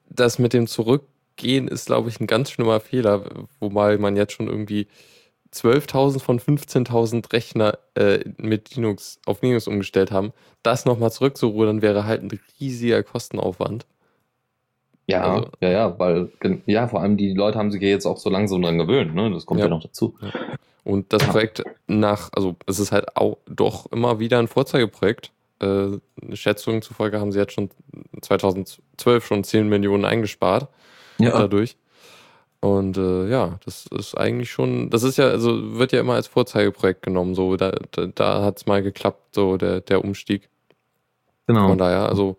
das mit dem Zurückgehen ist, glaube ich, ein ganz schlimmer Fehler, wobei man jetzt schon irgendwie 12.000 von 15.000 Rechner äh, mit Linux auf Linux umgestellt haben, das nochmal zurückzurudern wäre halt ein riesiger Kostenaufwand. Ja, also, ja, ja, weil, ja, vor allem die Leute haben sich ja jetzt auch so langsam dran gewöhnt, ne? Das kommt ja, ja noch dazu. Ja. Und das Projekt nach, also es ist halt auch doch immer wieder ein Vorzeigeprojekt. Äh, Schätzungen zufolge haben sie jetzt schon 2012 schon 10 Millionen eingespart ja. dadurch. Und äh, ja, das ist eigentlich schon, das ist ja, also wird ja immer als Vorzeigeprojekt genommen, so da, da, da hat es mal geklappt, so der, der Umstieg. Genau. Von daher, also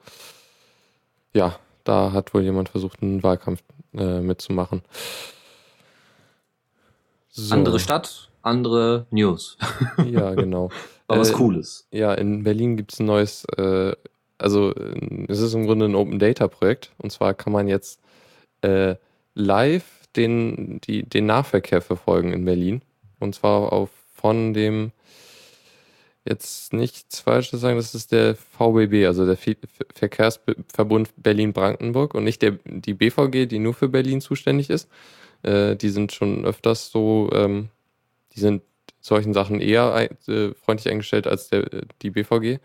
ja, da hat wohl jemand versucht, einen Wahlkampf äh, mitzumachen. So. Andere Stadt, andere News. Ja, genau. War was äh, Cooles. Ja, in Berlin gibt es ein neues, äh, also es ist im Grunde ein Open Data Projekt. Und zwar kann man jetzt äh, live den, die, den Nahverkehr verfolgen in Berlin. Und zwar auf von dem jetzt nichts Falsches sagen, das ist der VBB, also der Verkehrsverbund Berlin-Brandenburg und nicht der, die BVG, die nur für Berlin zuständig ist. Äh, die sind schon öfters so, ähm, die sind solchen Sachen eher äh, freundlich eingestellt als der, die BVG.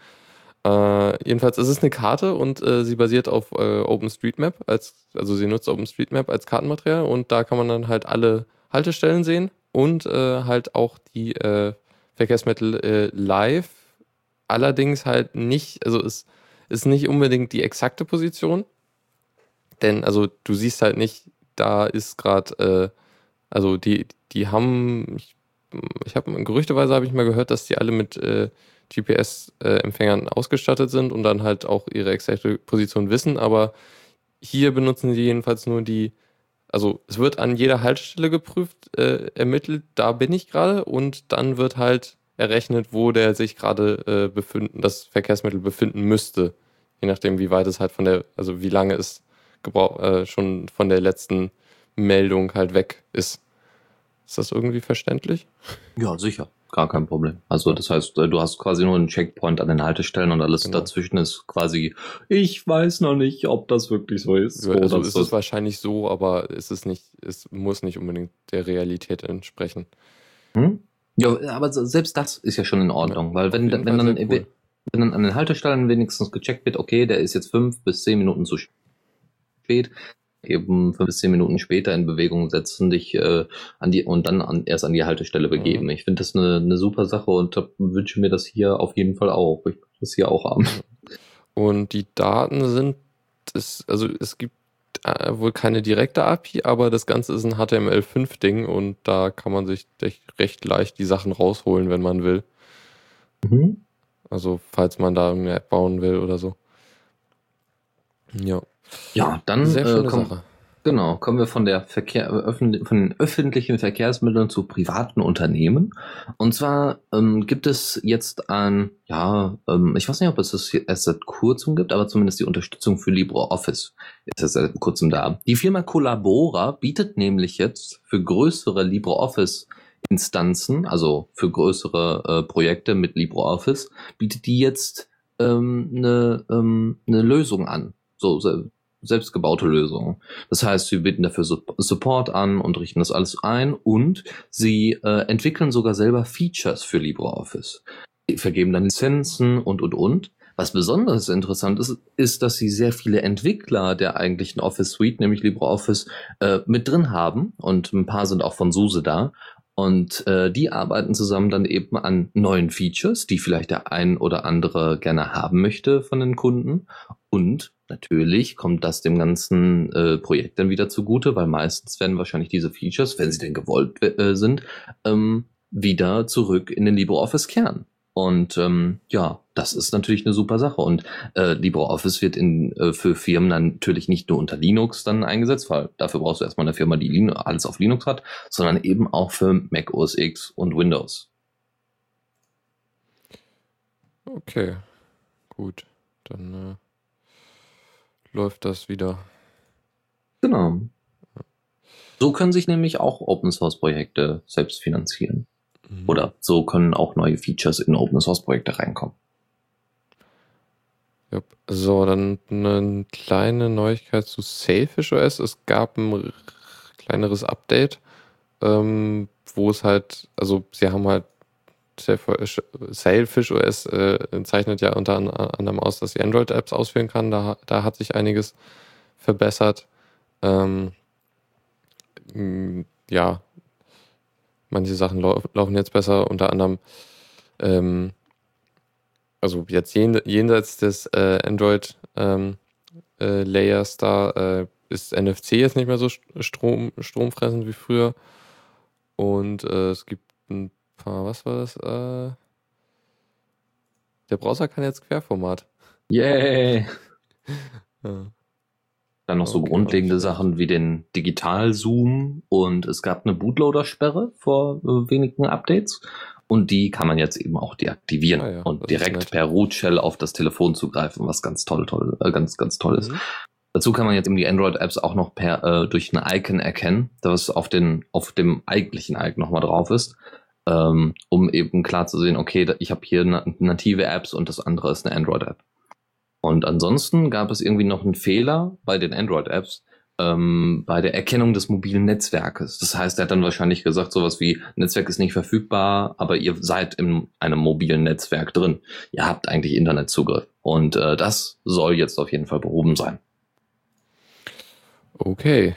Äh, jedenfalls ist es eine Karte und äh, sie basiert auf äh, OpenStreetMap, als, also sie nutzt OpenStreetMap als Kartenmaterial und da kann man dann halt alle Haltestellen sehen und äh, halt auch die äh, Verkehrsmittel äh, live. Allerdings halt nicht, also es ist nicht unbedingt die exakte Position, denn also du siehst halt nicht, da ist gerade, also die, die haben, ich ich habe gerüchteweise habe ich mal gehört, dass die alle mit GPS-Empfängern ausgestattet sind und dann halt auch ihre exakte Position wissen, aber hier benutzen sie jedenfalls nur die, also es wird an jeder Haltestelle geprüft, äh, ermittelt, da bin ich gerade. Und dann wird halt errechnet, wo der sich gerade äh, befinden, das Verkehrsmittel befinden müsste, je nachdem, wie weit es halt von der, also wie lange es äh, schon von der letzten Meldung halt weg ist. Ist das irgendwie verständlich? Ja, sicher. Gar kein Problem. Also das heißt, äh, du hast quasi nur einen Checkpoint an den Haltestellen und alles genau. dazwischen ist quasi, ich weiß noch nicht, ob das wirklich so ist. Ja, also ist es wahrscheinlich so, aber es ist nicht, es muss nicht unbedingt der Realität entsprechen. Hm? Ja, aber selbst das ist ja schon in Ordnung, ja, weil wenn, wenn dann, cool. wenn dann an den Haltestellen wenigstens gecheckt wird, okay, der ist jetzt fünf bis zehn Minuten zu spät, eben fünf bis zehn Minuten später in Bewegung setzen, dich äh, an die und dann an, erst an die Haltestelle begeben. Mhm. Ich finde das eine, eine super Sache und wünsche mir das hier auf jeden Fall auch. Ich möchte das hier auch haben. Und die Daten sind, es, also es gibt äh, wohl keine direkte API, aber das Ganze ist ein HTML5-Ding und da kann man sich recht leicht die Sachen rausholen, wenn man will. Mhm. Also falls man da eine App bauen will oder so. Ja. Ja, dann äh, komm. Genau, kommen wir von der Verkehr, von den öffentlichen Verkehrsmitteln zu privaten Unternehmen. Und zwar ähm, gibt es jetzt ein, ja, ähm, ich weiß nicht, ob es das erst seit kurzem gibt, aber zumindest die Unterstützung für LibreOffice ist jetzt seit kurzem da. Die Firma Collabora bietet nämlich jetzt für größere LibreOffice Instanzen, also für größere äh, Projekte mit LibreOffice, bietet die jetzt ähm, eine, ähm, eine Lösung an. So, selbstgebaute Lösungen. Das heißt, sie bieten dafür Support an und richten das alles ein und sie äh, entwickeln sogar selber Features für LibreOffice. Sie vergeben dann Lizenzen und, und, und. Was besonders interessant ist, ist, dass sie sehr viele Entwickler der eigentlichen Office Suite, nämlich LibreOffice, äh, mit drin haben und ein paar sind auch von SUSE da. Und äh, die arbeiten zusammen dann eben an neuen Features, die vielleicht der ein oder andere gerne haben möchte von den Kunden. Und natürlich kommt das dem ganzen äh, Projekt dann wieder zugute, weil meistens werden wahrscheinlich diese Features, wenn sie denn gewollt äh, sind, ähm, wieder zurück in den LibreOffice-Kern. Und ähm, ja, das ist natürlich eine super Sache. Und äh, LibreOffice wird in, äh, für Firmen dann natürlich nicht nur unter Linux dann eingesetzt, weil dafür brauchst du erstmal eine Firma, die Linux, alles auf Linux hat, sondern eben auch für Mac OS X und Windows. Okay, gut. Dann äh, läuft das wieder. Genau. So können sich nämlich auch Open Source Projekte selbst finanzieren. Mhm. Oder so können auch neue Features in Open Source Projekte reinkommen. Yep. So, dann eine kleine Neuigkeit zu Sailfish OS. Es gab ein kleineres Update, ähm, wo es halt, also sie haben halt Sailfish OS äh, zeichnet ja unter anderem aus, dass sie Android-Apps ausführen kann. Da, da hat sich einiges verbessert. Ähm, ja, manche Sachen lau laufen jetzt besser, unter anderem, ähm, also jetzt jen jenseits des äh, Android ähm, äh, da äh, ist NFC jetzt nicht mehr so Strom, stromfressend wie früher. Und äh, es gibt ein was war das? Äh, der Browser kann jetzt Querformat. Yay! ja. Dann noch so Okay, grundlegende. Sachen wie den Digital-Zoom und es gab eine Bootloader-Sperre vor äh, wenigen Updates. Und die kann man jetzt eben auch deaktivieren Ah ja, und ist direkt per Root Shell auf das Telefon zugreifen, was ganz toll, toll, äh, ganz, ganz toll ist. Mhm. Dazu kann man jetzt eben die Android-Apps auch noch per äh, durch ein Icon erkennen, das auf den auf dem eigentlichen Icon nochmal drauf ist, ähm, um eben klar zu sehen, okay, ich habe hier na native Apps und das andere ist eine Android-App. Und ansonsten gab es irgendwie noch einen Fehler bei den Android-Apps ähm, bei der Erkennung des mobilen Netzwerkes. Das heißt, er hat dann wahrscheinlich gesagt, sowas wie Netzwerk ist nicht verfügbar, aber ihr seid in einem mobilen Netzwerk drin. Ihr habt eigentlich Internetzugriff. Und äh, das soll jetzt auf jeden Fall behoben sein. Okay.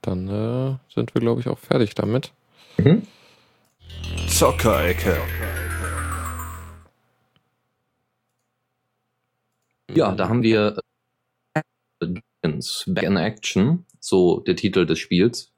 Dann äh, sind wir, glaube ich, auch fertig damit. Zockerecke. Ja, da haben wir Back in Action, so der Titel des Spiels.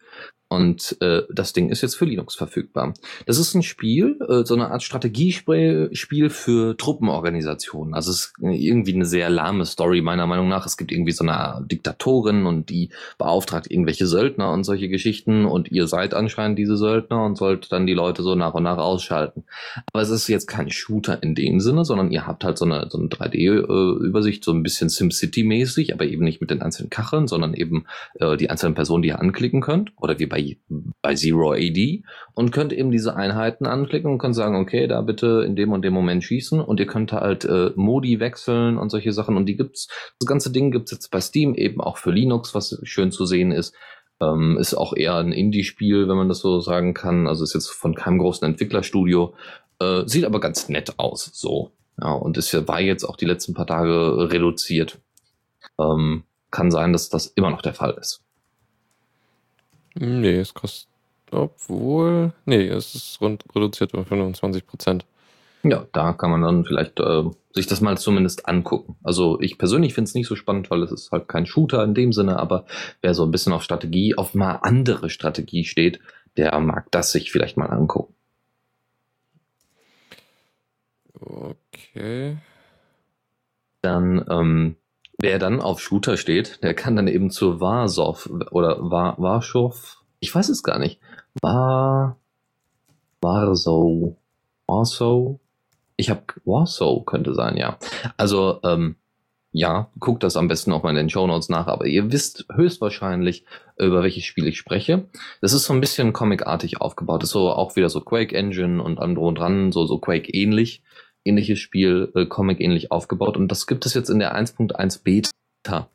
Und äh, das Ding ist jetzt für Linux verfügbar. Das ist ein Spiel, äh, so eine Art Strategiespiel Spiel für Truppenorganisationen. Also es ist irgendwie eine sehr lahme Story meiner Meinung nach. Es gibt irgendwie so eine Diktatorin und die beauftragt irgendwelche Söldner und solche Geschichten und ihr seid anscheinend diese Söldner und sollt dann die Leute so nach und nach ausschalten. Aber es ist jetzt kein Shooter in dem Sinne, sondern ihr habt halt so eine, so eine 3D-Übersicht, so ein bisschen SimCity-mäßig, aber eben nicht mit den einzelnen Kacheln, sondern eben äh, die einzelnen Personen, die ihr anklicken könnt, oder wie bei, bei Zero AD, und könnt eben diese Einheiten anklicken und könnt sagen, okay, da bitte in dem und dem Moment schießen, und ihr könnt halt äh, Modi wechseln und solche Sachen, und die gibt's, das ganze Ding gibt's jetzt bei Steam eben auch für Linux, was schön zu sehen ist. Ähm, ist auch eher ein Indie-Spiel, wenn man das so sagen kann. Also ist jetzt von keinem großen Entwicklerstudio. Äh, sieht aber ganz nett aus, so. Ja, und ist ja, war jetzt auch die letzten paar Tage reduziert. Ähm, kann sein, dass das immer noch der Fall ist. Nee, es kostet. Obwohl. Nee, es ist rund reduziert um 25 Prozent. Ja, da kann man dann vielleicht äh, sich das mal zumindest angucken. Also ich persönlich finde es nicht so spannend, weil es ist halt kein Shooter in dem Sinne, aber wer so ein bisschen auf Strategie, auf mal andere Strategie steht, der mag das sich vielleicht mal angucken. Okay. Dann, ähm, wer dann auf Shooter steht, der kann dann eben zu Warsaw oder War, Warschau, ich weiß es gar nicht. War, Warsaw, Warsaw, ich habe Warsaw könnte sein, ja. Also, ähm, ja, guckt das am besten auch mal in den Show Notes nach, aber ihr wisst höchstwahrscheinlich, über welches Spiel ich spreche. Das ist so ein bisschen comicartig aufgebaut. Das ist so auch wieder so Quake Engine und andere und dran, so, so Quake ähnlich. Ähnliches Spiel, äh, Comic ähnlich aufgebaut. Und das gibt es jetzt in der 1.1 Beta.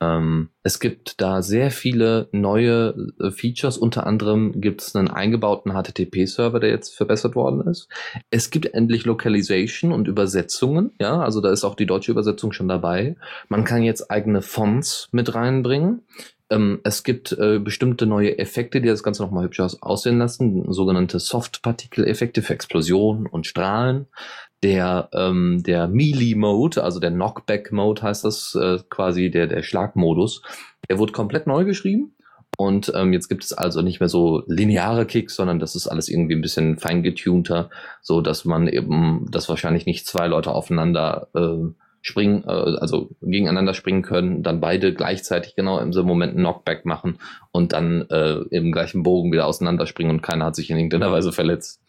Ähm, es gibt da sehr viele neue äh, Features. Unter anderem gibt es einen eingebauten HTTP-Server, der jetzt verbessert worden ist. Es gibt endlich Localization und Übersetzungen. Ja, also da ist auch die deutsche Übersetzung schon dabei. Man kann jetzt eigene Fonts mit reinbringen. Ähm, es gibt äh, bestimmte neue Effekte, die das Ganze nochmal hübsch aus aussehen lassen. Sogenannte Soft-Particle-Effekte für Explosionen und Strahlen. Der, ähm, der Melee-Mode, also der Knockback-Mode heißt das, äh, quasi der, der Schlagmodus, der wurde komplett neu geschrieben. Und ähm, jetzt gibt es also nicht mehr so lineare Kicks, sondern das ist alles irgendwie ein bisschen feingetunter, so dass man eben, dass wahrscheinlich nicht zwei Leute aufeinander äh, springen, äh, also gegeneinander springen können, dann beide gleichzeitig genau im selben Moment einen Knockback machen und dann äh, im gleichen Bogen wieder auseinanderspringen und keiner hat sich in irgendeiner Weise verletzt.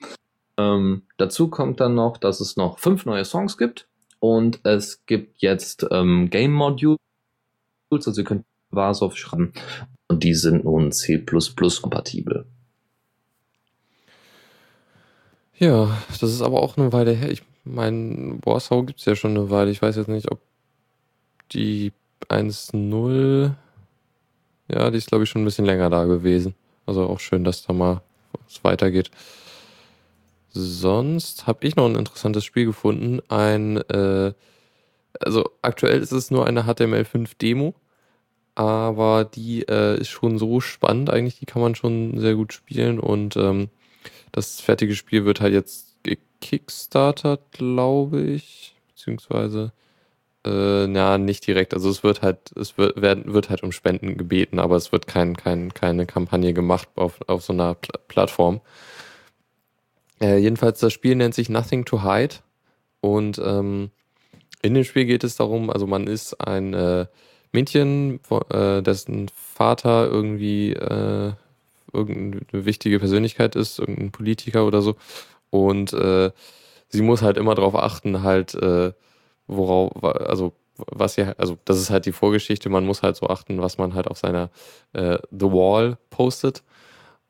Ähm, dazu kommt dann noch, dass es noch fünf neue Songs gibt und es gibt jetzt ähm, Game Modules, also ihr könnt Warsaw schreiben und die sind nun C++ kompatibel. Ja, das ist aber auch eine Weile her. Ich meine, Warsaw gibt es ja schon eine Weile. Ich weiß jetzt nicht, ob die 1.0. Ja, die ist, glaube ich, schon ein bisschen länger da gewesen. Also auch schön, dass da mal was weitergeht. Sonst habe ich noch ein interessantes Spiel gefunden. Ein, äh, also aktuell ist es nur eine HTML5-Demo, aber die äh, ist schon so spannend eigentlich, die kann man schon sehr gut spielen und ähm, das fertige Spiel wird halt jetzt gekickstartert, glaube ich, beziehungsweise äh, ja, nicht direkt. Also es wird halt, es wird, werden, wird halt um Spenden gebeten, aber es wird kein, kein, keine Kampagne gemacht auf, auf so einer Pl Plattform. Äh, jedenfalls, das Spiel nennt sich Nothing to Hide und ähm, in dem Spiel geht es darum, also man ist ein, äh, Mädchen, äh, dessen Vater irgendwie äh, irgendeine wichtige Persönlichkeit ist, irgendein Politiker oder so. Und äh, sie muss halt immer darauf achten, halt, äh, worauf, also was sie, also das ist halt die Vorgeschichte, man muss halt so achten, was man halt auf seiner äh, The Wall postet.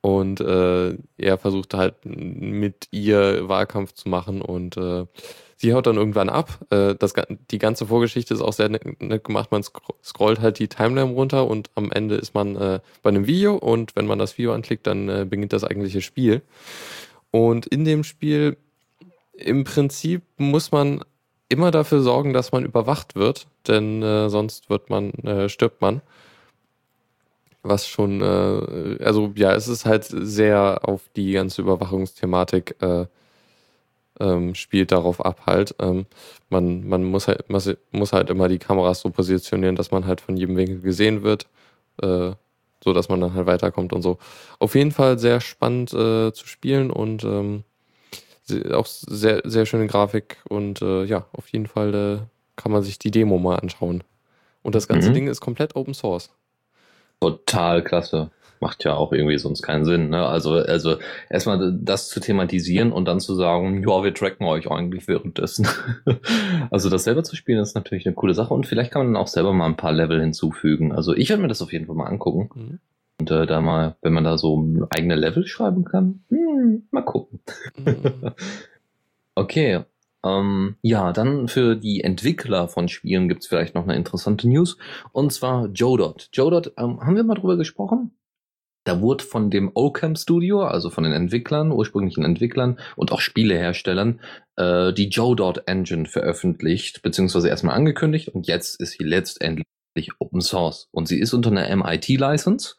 Und äh, er versucht halt mit ihr Wahlkampf zu machen und äh, sie haut dann irgendwann ab. Äh, das, die ganze Vorgeschichte ist auch sehr nett, gemacht. Man scrollt halt die Timeline runter und am Ende ist man äh, bei einem Video und wenn man das Video anklickt, dann äh, beginnt das eigentliche Spiel. Und in dem Spiel im Prinzip muss man immer dafür sorgen, dass man überwacht wird, denn äh, sonst wird man, äh, stirbt man. Was schon, äh, also ja, es ist halt sehr auf die ganze Überwachungsthematik äh, ähm, spielt darauf ab halt. Ähm, man, man muss halt, muss halt immer die Kameras so positionieren, dass man halt von jedem Winkel gesehen wird, äh, so dass man dann halt weiterkommt und so. Auf jeden Fall sehr spannend äh, zu spielen und ähm, auch sehr, sehr schöne Grafik und äh, ja, auf jeden Fall äh, kann man sich die Demo mal anschauen. Und das ganze mhm. Ding ist komplett Open Source. Total klasse. Macht ja auch irgendwie sonst keinen Sinn. Ne? Also, also erstmal das zu thematisieren und dann zu sagen, ja, wir tracken euch eigentlich währenddessen. also das selber zu spielen ist natürlich eine coole Sache und vielleicht kann man dann auch selber mal ein paar Level hinzufügen. Also ich werde mir das auf jeden Fall mal angucken. Mhm. Und äh, da mal, wenn man da so eigene Level schreiben kann, hm, mal gucken. Mhm. okay. Ähm, ja, dann für die Entwickler von Spielen gibt's vielleicht noch eine interessante News. Und zwar Jodot. Jodot, ähm, haben wir mal drüber gesprochen? Da wurde von dem Ocam Studio, also von den Entwicklern, ursprünglichen Entwicklern und auch Spieleherstellern, äh, die Jodot Engine veröffentlicht, beziehungsweise erstmal angekündigt und jetzt ist sie letztendlich Open Source. Und sie ist unter einer MIT-License.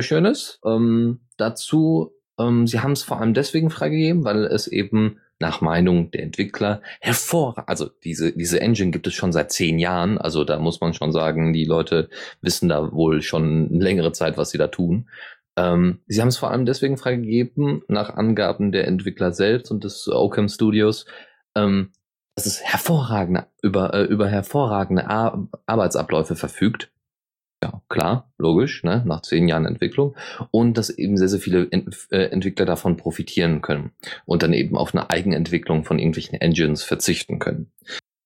Schönes. Ähm, dazu, ähm, sie haben es vor allem deswegen freigegeben, weil es eben nach Meinung der Entwickler hervorragend, also diese, diese Engine gibt es schon seit zehn Jahren, also da muss man schon sagen, die Leute wissen da wohl schon längere Zeit, was sie da tun. Ähm, sie haben es vor allem deswegen freigegeben, nach Angaben der Entwickler selbst und des Ocam Studios, ähm, dass es hervorragende, über, äh, über hervorragende Ar Arbeitsabläufe verfügt. Ja, klar, logisch, ne, nach zehn Jahren Entwicklung. Und dass eben sehr, sehr viele Ent äh, Entwickler davon profitieren können und dann eben auf eine Eigenentwicklung von irgendwelchen Engines verzichten können.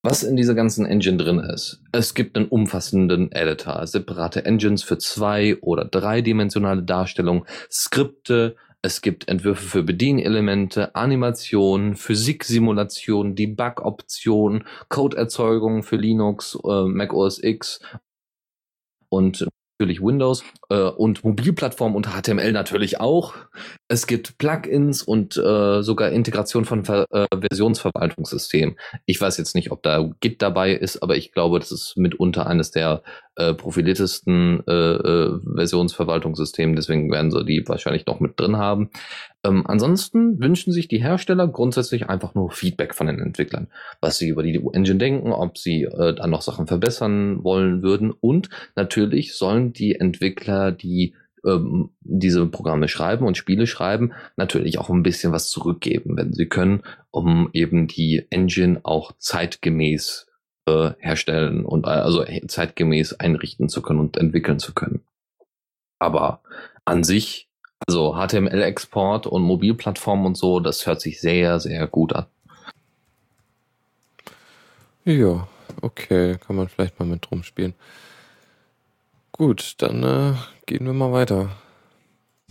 Was in dieser ganzen Engine drin ist. Es gibt einen umfassenden Editor, separate Engines für zwei- oder dreidimensionale Darstellung, Skripte, es gibt Entwürfe für Bedienelemente, Animationen, Physiksimulationen, Debug-Optionen, Codeerzeugung für Linux, äh, Mac OS X und natürlich Windows äh, und Mobilplattformen und HTML natürlich auch. Es gibt Plugins und äh, sogar Integration von Ver äh, Versionsverwaltungssystemen. Ich weiß jetzt nicht, ob da Git dabei ist, aber ich glaube, das ist mitunter eines der äh, profiliertesten äh, äh, Versionsverwaltungssysteme. Deswegen werden sie die wahrscheinlich noch mit drin haben. Ähm, ansonsten wünschen sich die Hersteller grundsätzlich einfach nur Feedback von den Entwicklern, was sie über die Engine denken, ob sie äh, dann noch Sachen verbessern wollen würden. Und natürlich sollen die Entwickler, die ähm, diese Programme schreiben und Spiele schreiben, natürlich auch ein bisschen was zurückgeben, wenn sie können, um eben die Engine auch zeitgemäß äh, herstellen und äh, also zeitgemäß einrichten zu können und entwickeln zu können. Aber an sich also HTML-Export und Mobilplattform und so, das hört sich sehr, sehr gut an. Ja, okay, kann man vielleicht mal mit rumspielen. Gut, dann äh, gehen wir mal weiter.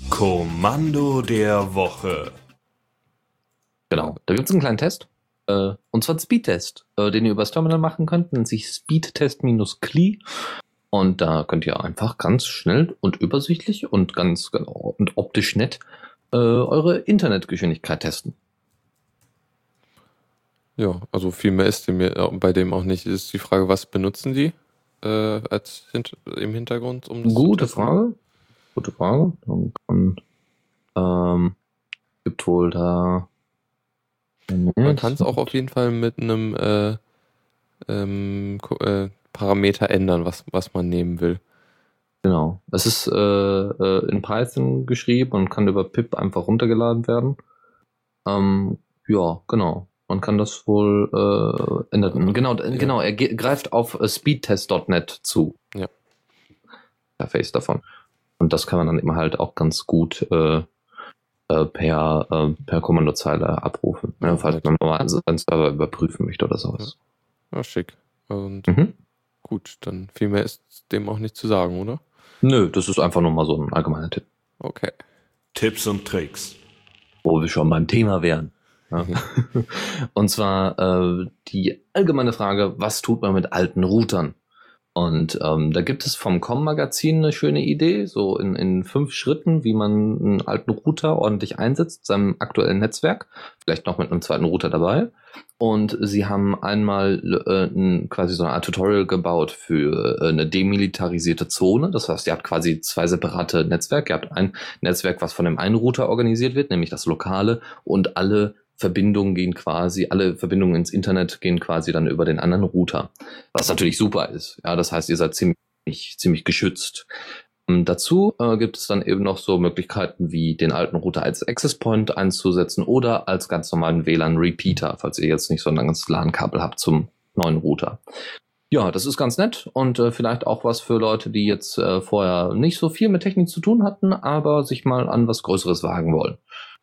Kommando der Woche. Genau, da gibt es einen kleinen Test. Äh, und zwar Speedtest, äh, den ihr übers Terminal machen könnt. Nennt sich Speedtest-CLI. Und da könnt ihr einfach ganz schnell und übersichtlich und ganz genau und optisch nett äh, eure Internetgeschwindigkeit testen. Ja, also viel mehr ist dem, bei dem auch nicht. Ist die Frage, was benutzen die äh, als hint im Hintergrund? Um das Gute Frage. Gute Frage. Dann ähm, gibt wohl da. Man kann es auch auf jeden Fall mit einem äh, ähm, äh, Parameter ändern, was, was man nehmen will. Genau. Es ist äh, äh, in Python geschrieben und kann über pip einfach runtergeladen werden. Ähm, ja, genau. Man kann das wohl äh, ändern. Genau, ja. genau. Er greift auf äh, speedtest.net zu. Ja. Interface davon. Und das kann man dann immer halt auch ganz gut äh, per, äh, per Kommandozeile abrufen, ja, falls man mal einen Server überprüfen möchte oder sowas. Ja, ja schick. Und mhm. gut, dann viel mehr ist dem auch nicht zu sagen, oder? Nö, das ist einfach nur mal so ein allgemeiner Tipp. Okay. Tipps und Tricks. Wo wir schon beim Thema wären. Ja. und zwar äh, die allgemeine Frage, was tut man mit alten Routern? Und ähm, da gibt es vom Com-Magazin eine schöne Idee, so in, in fünf Schritten, wie man einen alten Router ordentlich einsetzt, seinem aktuellen Netzwerk, vielleicht noch mit einem zweiten Router dabei. Und sie haben einmal äh, quasi so eine Art Tutorial gebaut für äh, eine demilitarisierte Zone. Das heißt, ihr habt quasi zwei separate Netzwerke. Ihr habt ein Netzwerk, was von dem einen Router organisiert wird, nämlich das lokale, und alle Verbindungen gehen quasi, alle Verbindungen ins Internet gehen quasi dann über den anderen Router. Was natürlich super ist. Ja, das heißt, ihr seid ziemlich, ziemlich geschützt. Ähm, dazu äh, gibt es dann eben noch so Möglichkeiten wie den alten Router als Access Point einzusetzen oder als ganz normalen WLAN Repeater, falls ihr jetzt nicht so ein langes LAN-Kabel habt zum neuen Router. Ja, das ist ganz nett und äh, vielleicht auch was für Leute, die jetzt äh, vorher nicht so viel mit Technik zu tun hatten, aber sich mal an was Größeres wagen wollen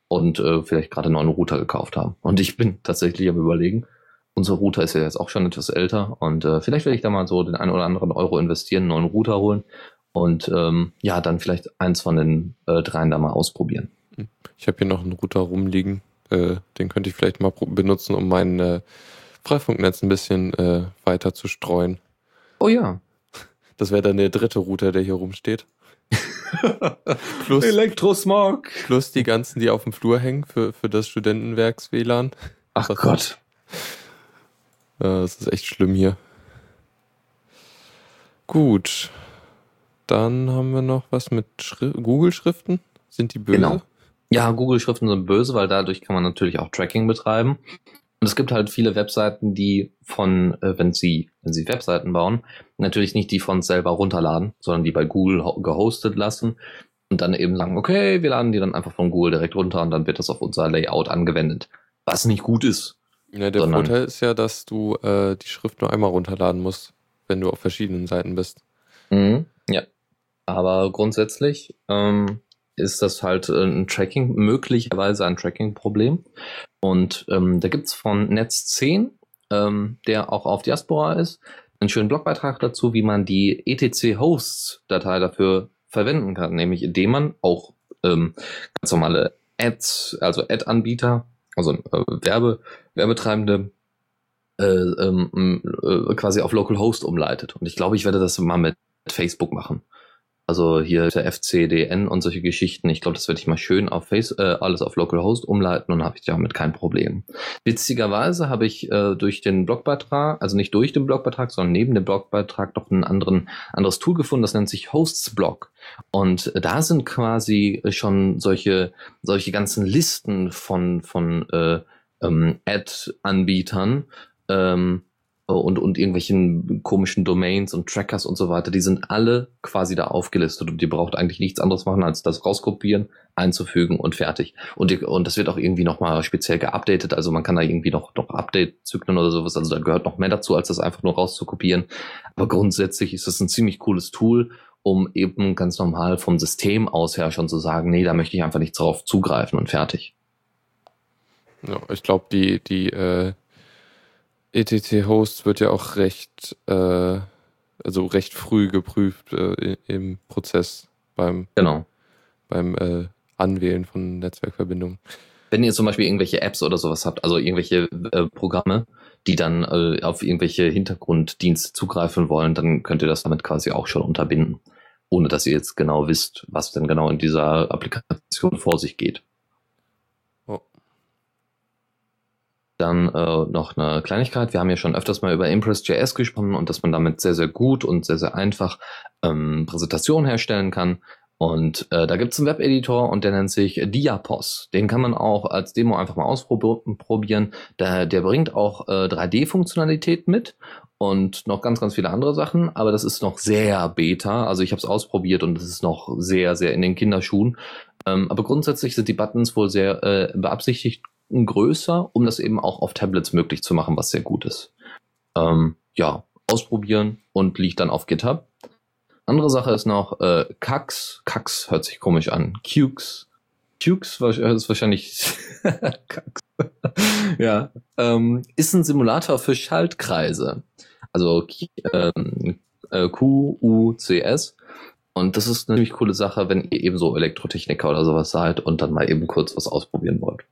und äh, vielleicht gerade einen neuen Router gekauft haben. Und ich bin tatsächlich am überlegen, unser Router ist ja jetzt auch schon etwas älter und äh, vielleicht werde ich da mal so den einen oder anderen Euro investieren, einen neuen Router holen und ähm, ja, dann vielleicht eins von den äh, dreien da mal ausprobieren. Ich habe hier noch einen Router rumliegen, äh, den könnte ich vielleicht mal benutzen, um mein äh, Freifunknetz ein bisschen äh, weiter zu streuen. Oh ja. Das wäre dann der dritte Router, der hier rumsteht. plus, Elektrosmog. Plus die ganzen, die auf dem Flur hängen für, für das Studentenwerks-WLAN. Ach das Gott. Ja, das ist echt schlimm hier. Gut. Dann haben wir noch was mit Google-Schriften. Sind die böse? Genau. Ja, Google-Schriften sind böse, weil dadurch kann man natürlich auch Tracking betreiben. Und es gibt halt viele Webseiten, die von, äh, wenn sie, wenn sie Webseiten bauen, natürlich nicht die von selber runterladen, sondern die bei Google gehostet lassen und dann eben sagen, okay, wir laden die dann einfach von Google direkt runter und dann wird das auf unser Layout angewendet. Was nicht gut ist. Ja, der Vorteil ist ja, dass du äh, die Schrift nur einmal runterladen musst, wenn du auf verschiedenen Seiten bist. Mhm, ja. Aber grundsätzlich ähm, ist das halt äh, ein Tracking, möglicherweise ein Tracking-Problem. Und ähm, da gibt's von Netz 10, ähm, der auch auf Diaspora ist, einen schönen Blogbeitrag dazu, wie man die etc-Hosts-Datei dafür verwenden kann, nämlich indem man auch ähm, ganz normale Ads, also Ad-Anbieter, also äh, Werbe, Werbetreibende äh, ähm, äh, quasi auf Localhost umleitet. Und ich glaube, ich werde das mal mit Facebook machen. Also hier der FCDN und solche Geschichten. Ich glaube, das werde ich mal schön auf Face, äh, alles auf Localhost umleiten und habe ich damit kein Problem. Witzigerweise habe ich äh, durch den Blogbeitrag, also nicht durch den Blogbeitrag, sondern neben dem Blogbeitrag noch ein anderen, anderes Tool gefunden, das nennt sich Hostsblog. Und da sind quasi schon solche, solche ganzen Listen von, von äh, ähm, Ad-Anbietern, ähm, und, und irgendwelchen komischen Domains und Trackers und so weiter, die sind alle quasi da aufgelistet und ihr braucht eigentlich nichts anderes machen, als das rauskopieren, einzufügen und fertig. Und, ihr, und das wird auch irgendwie nochmal speziell geupdatet, also man kann da irgendwie noch, noch Update-Zyklen oder sowas, also da gehört noch mehr dazu, als das einfach nur rauszukopieren. Aber grundsätzlich ist das ein ziemlich cooles Tool, um eben ganz normal vom System aus her schon zu sagen, nee, da möchte ich einfach nicht drauf zugreifen und fertig. Ja, ich glaube, die, die, äh ETT-Host wird ja auch recht, äh, also recht früh geprüft äh, im Prozess beim, genau. beim äh, Anwählen von Netzwerkverbindungen. Wenn ihr zum Beispiel irgendwelche Apps oder sowas habt, also irgendwelche äh, Programme, die dann äh, auf irgendwelche Hintergrunddienste zugreifen wollen, dann könnt ihr das damit quasi auch schon unterbinden, ohne dass ihr jetzt genau wisst, was denn genau in dieser Applikation vor sich geht. Dann äh, noch eine Kleinigkeit. Wir haben ja schon öfters mal über Impress.js gesprochen und dass man damit sehr, sehr gut und sehr, sehr einfach ähm, Präsentationen herstellen kann. Und äh, da gibt es einen Webeditor und der nennt sich Diapos. Den kann man auch als Demo einfach mal ausprobieren. Der, der bringt auch äh, 3D-Funktionalität mit und noch ganz, ganz viele andere Sachen. Aber das ist noch sehr beta. Also ich habe es ausprobiert und es ist noch sehr, sehr in den Kinderschuhen. Ähm, aber grundsätzlich sind die Buttons wohl sehr äh, beabsichtigt größer, um das eben auch auf Tablets möglich zu machen, was sehr gut ist. Ähm, ja, ausprobieren und liegt dann auf GitHub. Andere Sache ist noch äh, Cax. Cax hört sich komisch an. Cukes. Cukes ist wahrscheinlich Cax. ja. Ähm, ist ein Simulator für Schaltkreise. Also ähm, äh, QUCS. Und das ist eine ziemlich coole Sache, wenn ihr eben so Elektrotechniker oder sowas seid und dann mal eben kurz was ausprobieren wollt.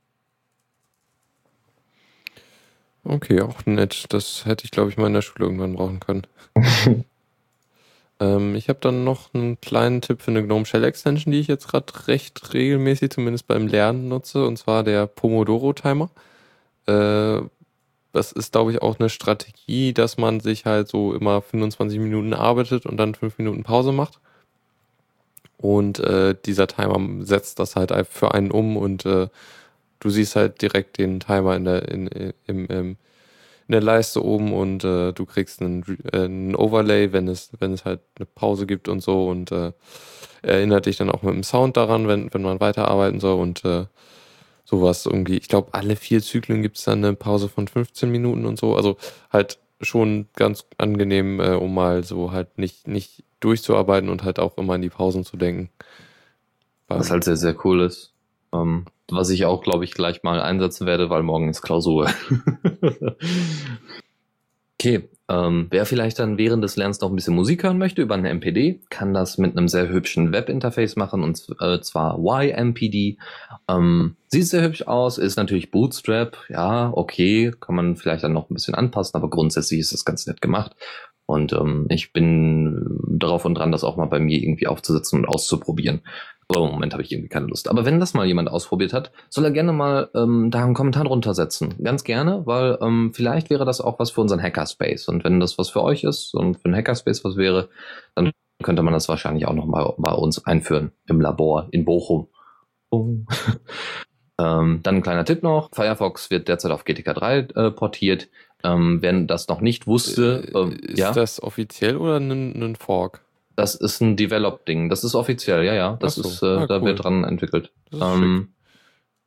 Okay, auch nett. Das hätte ich, glaube ich, mal in der Schule irgendwann brauchen können. ähm, ich habe dann noch einen kleinen Tipp für eine GNOME Shell Extension, die ich jetzt gerade recht regelmäßig, zumindest beim Lernen nutze, und zwar der Pomodoro Timer. Äh, das ist, glaube ich, auch eine Strategie, dass man sich halt so immer 25 Minuten arbeitet und dann 5 Minuten Pause macht. Und äh, dieser Timer setzt das halt für einen um und äh, du siehst halt direkt den Timer in der, in, im, im, in der Leiste oben und äh, du kriegst einen, äh, einen Overlay, wenn es, wenn es halt eine Pause gibt und so und äh, erinnert dich dann auch mit dem Sound daran, wenn, wenn man weiterarbeiten soll und äh, sowas irgendwie. Ich glaube, alle vier Zyklen gibt es dann eine Pause von 15 Minuten und so. Also halt schon ganz angenehm, äh, um mal so halt nicht, nicht durchzuarbeiten und halt auch immer in die Pausen zu denken. Was halt sehr, sehr cool ist. Ähm, was ich auch, glaube ich, gleich mal einsetzen werde, weil morgen ist Klausur. okay, ähm, wer vielleicht dann während des Lernens noch ein bisschen Musik hören möchte über eine MPD, kann das mit einem sehr hübschen Webinterface machen und äh, zwar YMPD. Ähm, sieht sehr hübsch aus, ist natürlich Bootstrap, ja, okay, kann man vielleicht dann noch ein bisschen anpassen, aber grundsätzlich ist das ganz nett gemacht. Und ähm, ich bin darauf und dran, das auch mal bei mir irgendwie aufzusetzen und auszuprobieren. Aber im Moment habe ich irgendwie keine Lust. Aber wenn das mal jemand ausprobiert hat, soll er gerne mal ähm, da einen Kommentar drunter setzen. Ganz gerne, weil ähm, vielleicht wäre das auch was für unseren Hackerspace. Und wenn das was für euch ist und für einen Hackerspace was wäre, dann könnte man das wahrscheinlich auch noch mal bei uns einführen im Labor in Bochum. Oh. ähm, dann ein kleiner Tipp noch. Firefox wird derzeit auf GTK 3 äh, portiert. Ähm, wer das noch nicht wusste, äh, ähm, ist ja? das offiziell oder ein Fork? Das ist ein Develop-Ding. Das ist offiziell, ja, ja. Das so. ist, äh, ah, da cool. wird dran entwickelt. Ähm,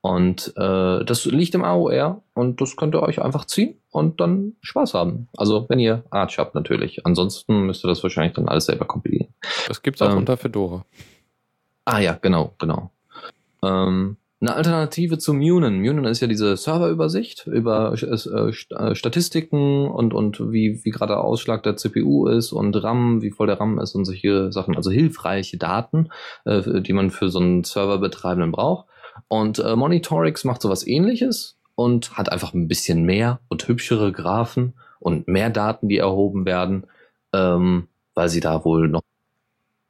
und äh, das liegt im AOR und das könnt ihr euch einfach ziehen und dann Spaß haben. Also wenn ihr Arch habt natürlich. Ansonsten müsst ihr das wahrscheinlich dann alles selber kompilieren. Das gibt's auch ähm, unter Fedora. Ah ja, genau, genau. Ähm, eine Alternative zu Munen. Munen ist ja diese Serverübersicht über äh, äh, Statistiken und, und wie, wie gerade der Ausschlag der CPU ist und RAM, wie voll der RAM ist und solche Sachen. Also hilfreiche Daten, äh, die man für so einen Serverbetreibenden braucht. Und äh, Monitorix macht sowas ähnliches und hat einfach ein bisschen mehr und hübschere Graphen und mehr Daten, die erhoben werden, ähm, weil sie da wohl noch,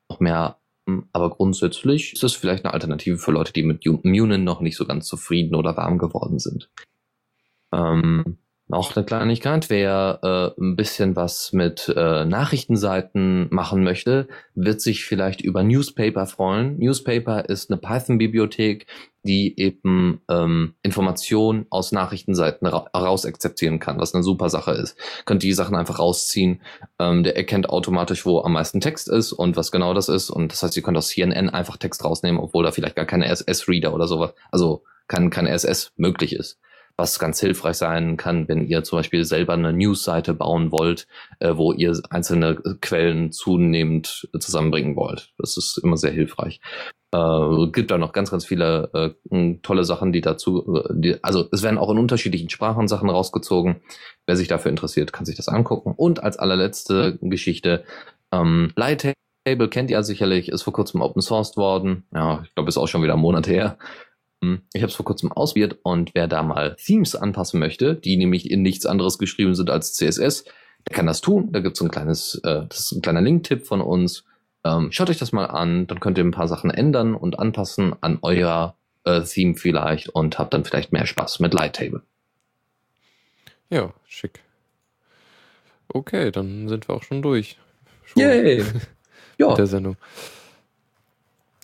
noch mehr aber grundsätzlich ist das vielleicht eine Alternative für Leute, die mit Munin noch nicht so ganz zufrieden oder warm geworden sind. Ähm, noch eine Kleinigkeit, wer äh, ein bisschen was mit äh, Nachrichtenseiten machen möchte, wird sich vielleicht über Newspaper freuen. Newspaper ist eine Python-Bibliothek, die eben ähm, Informationen aus Nachrichtenseiten ra raus akzeptieren kann, was eine super Sache ist. Könnt die Sachen einfach rausziehen. Ähm, der erkennt automatisch, wo am meisten Text ist und was genau das ist. Und das heißt, ihr könnt aus CNN einfach Text rausnehmen, obwohl da vielleicht gar keine SS-Reader oder sowas, also kein, kein SS möglich ist was ganz hilfreich sein kann, wenn ihr zum Beispiel selber eine Newsseite bauen wollt, äh, wo ihr einzelne Quellen zunehmend zusammenbringen wollt. Das ist immer sehr hilfreich. Äh, gibt da noch ganz, ganz viele äh, tolle Sachen, die dazu, äh, die, also es werden auch in unterschiedlichen Sprachen Sachen rausgezogen. Wer sich dafür interessiert, kann sich das angucken. Und als allerletzte Geschichte, ähm, Lighttable kennt ihr sicherlich, ist vor kurzem open sourced worden. Ja, ich glaube, ist auch schon wieder ein Monat her. Hm, ich habe es vor kurzem ausprobiert und wer da mal Themes anpassen möchte, die nämlich in nichts anderes geschrieben sind als CSS, der kann das tun. Da gibt es ein kleines, äh, das ist ein kleiner Link-Tipp von uns. Ähm, schaut euch das mal an, dann könnt ihr ein paar Sachen ändern und anpassen an euer äh, Theme vielleicht und habt dann vielleicht mehr Spaß mit Lighttable. Ja, schick. Okay, dann sind wir auch schon durch. Schon Yay! ja. Mit der Sendung.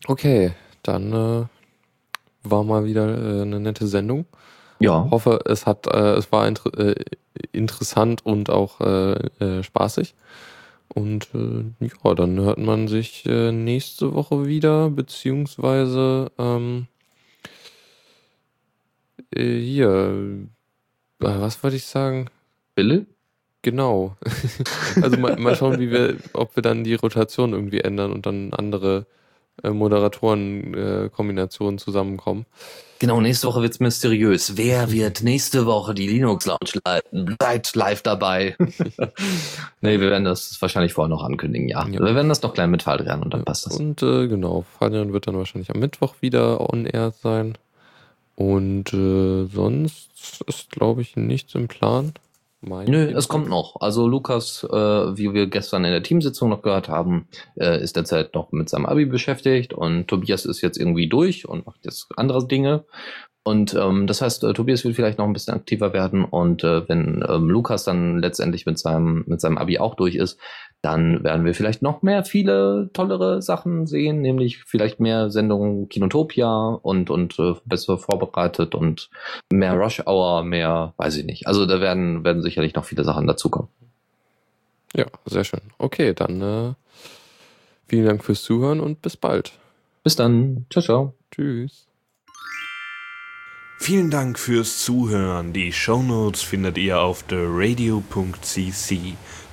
Okay, dann äh, war mal wieder äh, eine nette Sendung. Ja. Hoffe, es hat, äh, es war inter äh, interessant und auch äh, äh, spaßig. Und äh, ja, dann hört man sich nächste Woche wieder, beziehungsweise ähm, hier, was wollte ich sagen? Bille? Genau. also mal, mal schauen, wie wir, ob wir dann die Rotation irgendwie ändern und dann andere Moderatoren-Kombinationen äh, zusammenkommen. Genau, nächste Woche wird's mysteriös. Wer wird nächste Woche die Linux Lounge leiten? Bleibt live dabei. nee, wir werden das wahrscheinlich vorher noch ankündigen, ja. ja. Wir werden das noch klein mit Fadrian und dann passt das. Und äh, genau, Fadrian wird dann wahrscheinlich am Mittwoch wieder on air sein. Und äh, sonst ist, glaube ich, nichts im Plan. Mein Nö, es kommt noch. Also Lukas, äh, wie wir gestern in der Teamsitzung noch gehört haben, äh, ist derzeit noch mit seinem Abi beschäftigt und Tobias ist jetzt irgendwie durch und macht jetzt andere Dinge. Und ähm, das heißt, äh, Tobias will vielleicht noch ein bisschen aktiver werden und äh, wenn ähm, Lukas dann letztendlich mit seinem mit seinem Abi auch durch ist, dann werden wir vielleicht noch mehr viele tollere Sachen sehen, nämlich vielleicht mehr Sendungen Kinotopia und und äh, besser vorbereitet und mehr Rush Hour, mehr, weiß ich nicht. Also da werden werden sicherlich noch viele Sachen dazukommen. Ja, sehr schön. Okay, dann äh, vielen Dank fürs Zuhören und bis bald. Bis dann. Ciao, ciao. Tschüss. Vielen Dank fürs Zuhören. Die Shownotes findet ihr auf theradio.cc